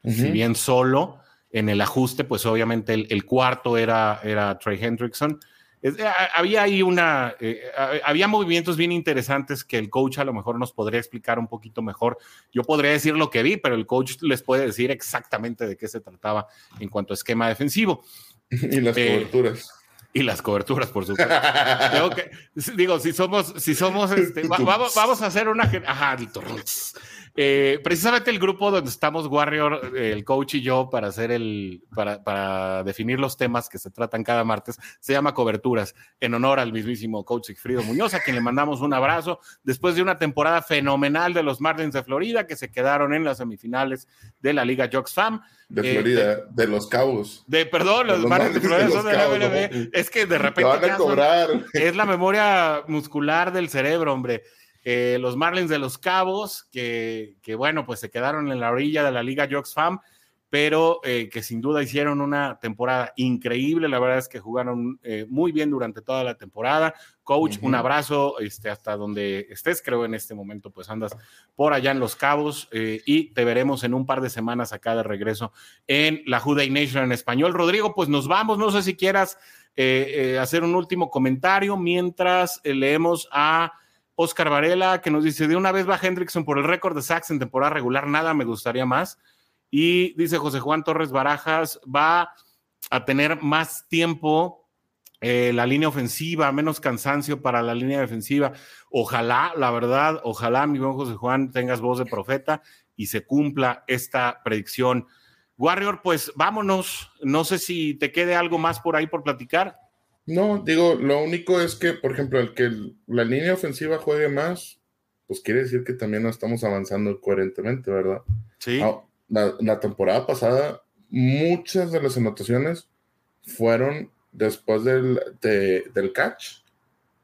si bien solo en el ajuste, pues obviamente el, cuarto era, era Trey Hendrickson. Eh, había ahí una, eh, había movimientos bien interesantes que el coach a lo mejor nos podría explicar un poquito mejor. Yo podría decir lo que vi, pero el coach les puede decir exactamente de qué se trataba en cuanto a esquema defensivo. Y las eh, coberturas. Y las coberturas, por supuesto. digo, si somos, si somos, este, vamos, vamos, a hacer una, ajá, eh, precisamente el grupo donde estamos Warrior, el coach y yo, para hacer el, para, para, definir los temas que se tratan cada martes, se llama Coberturas, en honor al mismísimo coach Sigfrido Muñoz, a quien le mandamos un abrazo, después de una temporada fenomenal de los Marlins de Florida, que se quedaron en las semifinales de la Liga Jocks Fam. De eh, Florida, de, los Cabos. De, perdón, los, Marlins de Florida son de la Es que de repente. es la memoria muscular del cerebro, hombre. Eh, los Marlins de los Cabos, que, bueno, pues se quedaron en la orilla de la Liga Jocks Fam, pero eh, que sin duda hicieron una temporada increíble. La verdad es que jugaron eh, muy bien durante toda la temporada. Coach, un abrazo este, hasta donde estés, creo en este momento, pues andas por allá en Los Cabos y te veremos en un par de semanas acá de regreso en la Juday Nation en español. Rodrigo, pues nos vamos. No sé si quieras hacer un último comentario mientras leemos a Oscar Varela, que nos dice, de una vez va Hendrickson por el récord de sacks en temporada regular, nada me gustaría más. Y dice José Juan Torres Barajas, va a tener más tiempo eh, la línea ofensiva, menos cansancio para la línea defensiva. Ojalá, la verdad, ojalá, mi buen José Juan, tengas voz de profeta y se cumpla esta predicción. Warrior, pues vámonos. No sé si te quede algo más por ahí por platicar. No, digo, lo único es que, por ejemplo, el que la línea ofensiva juegue más, pues quiere decir que también no estamos avanzando coherentemente, ¿verdad? Sí. Ah, la, temporada pasada, muchas de las anotaciones fueron después del, del catch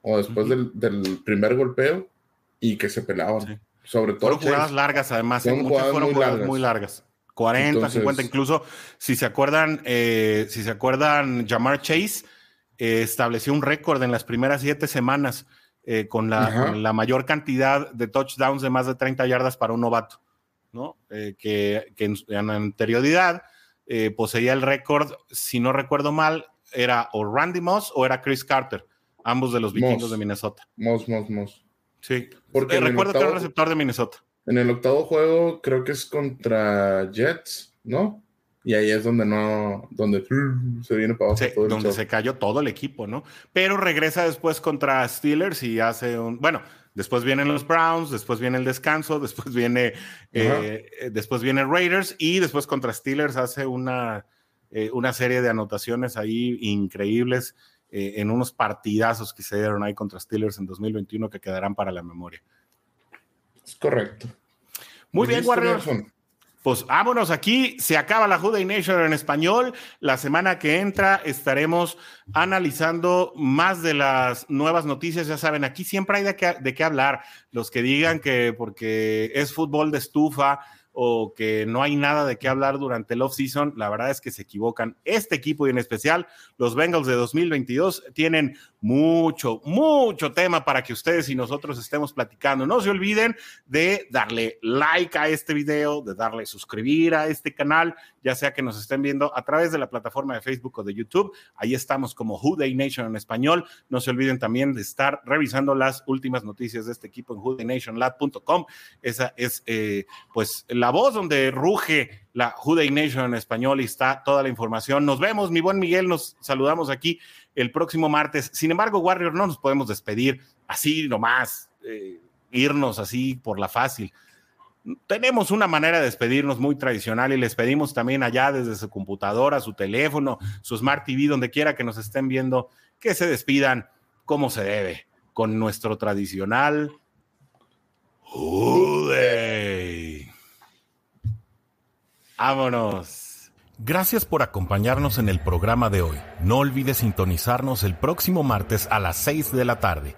o después del, primer golpeo y que se pelaban. Sobre todo. Fueron jugadas largas, además. ¿eh? Fueron, jugadas, muy largas. 40, 50, incluso si se acuerdan, eh, si se acuerdan, Jamar Chase eh, estableció un récord en las primeras siete semanas eh, con, la, mayor cantidad de touchdowns de más de 30 yardas para un novato, ¿no? Eh, que, en, en, anterioridad poseía el récord, si no recuerdo mal, era o Randy Moss o era Chris Carter, ambos de los vikingos de Minnesota. Moss, Moss, Moss. Sí, porque recuerdo que era receptor de Minnesota. En el octavo juego creo que es contra Jets, ¿no? Y ahí es donde no, donde se viene para abajo. todo donde se cayó todo el equipo, ¿no? Pero regresa después contra Steelers y hace un, bueno, después vienen los Browns, después viene el descanso, después viene, eh, después viene Raiders y después contra Steelers hace una, eh, una serie de anotaciones ahí increíbles eh, en unos partidazos que se dieron ahí contra Steelers en 2021 que quedarán para la memoria. Es correcto. Muy bien, Warriors. Pues vámonos aquí, se acaba la Juday Nation en español. La semana que entra estaremos analizando más de las nuevas noticias. Ya saben, aquí siempre hay de qué, de qué hablar. Los que digan que porque es fútbol de estufa, o que no hay nada de qué hablar durante el off-season, la verdad es que se equivocan. Este equipo y en especial los Bengals de 2022 tienen mucho, mucho tema para que ustedes y nosotros estemos platicando. No se olviden de darle like a este video, de darle suscribir a este canal, ya sea que nos estén viendo a través de la plataforma de Facebook o de YouTube. Ahí estamos como Who Nation en español. No se olviden también de estar revisando las últimas noticias de este equipo en whodaynationlab.com. Esa es, eh, pues, la la voz donde ruge la Juday Nation en español y está toda la información. Nos vemos, mi buen Miguel, nos saludamos aquí el próximo martes. Sin embargo, Warrior, no nos podemos despedir así nomás, eh, irnos así por la fácil. tenemos una manera de despedirnos muy tradicional y les pedimos también allá desde su computadora, su teléfono, su Smart TV, donde quiera que nos estén viendo, que se despidan como se debe, con nuestro tradicional Jude. Vámonos. Gracias por acompañarnos en el programa de hoy. No olvides sintonizarnos el próximo martes a las 6 de la tarde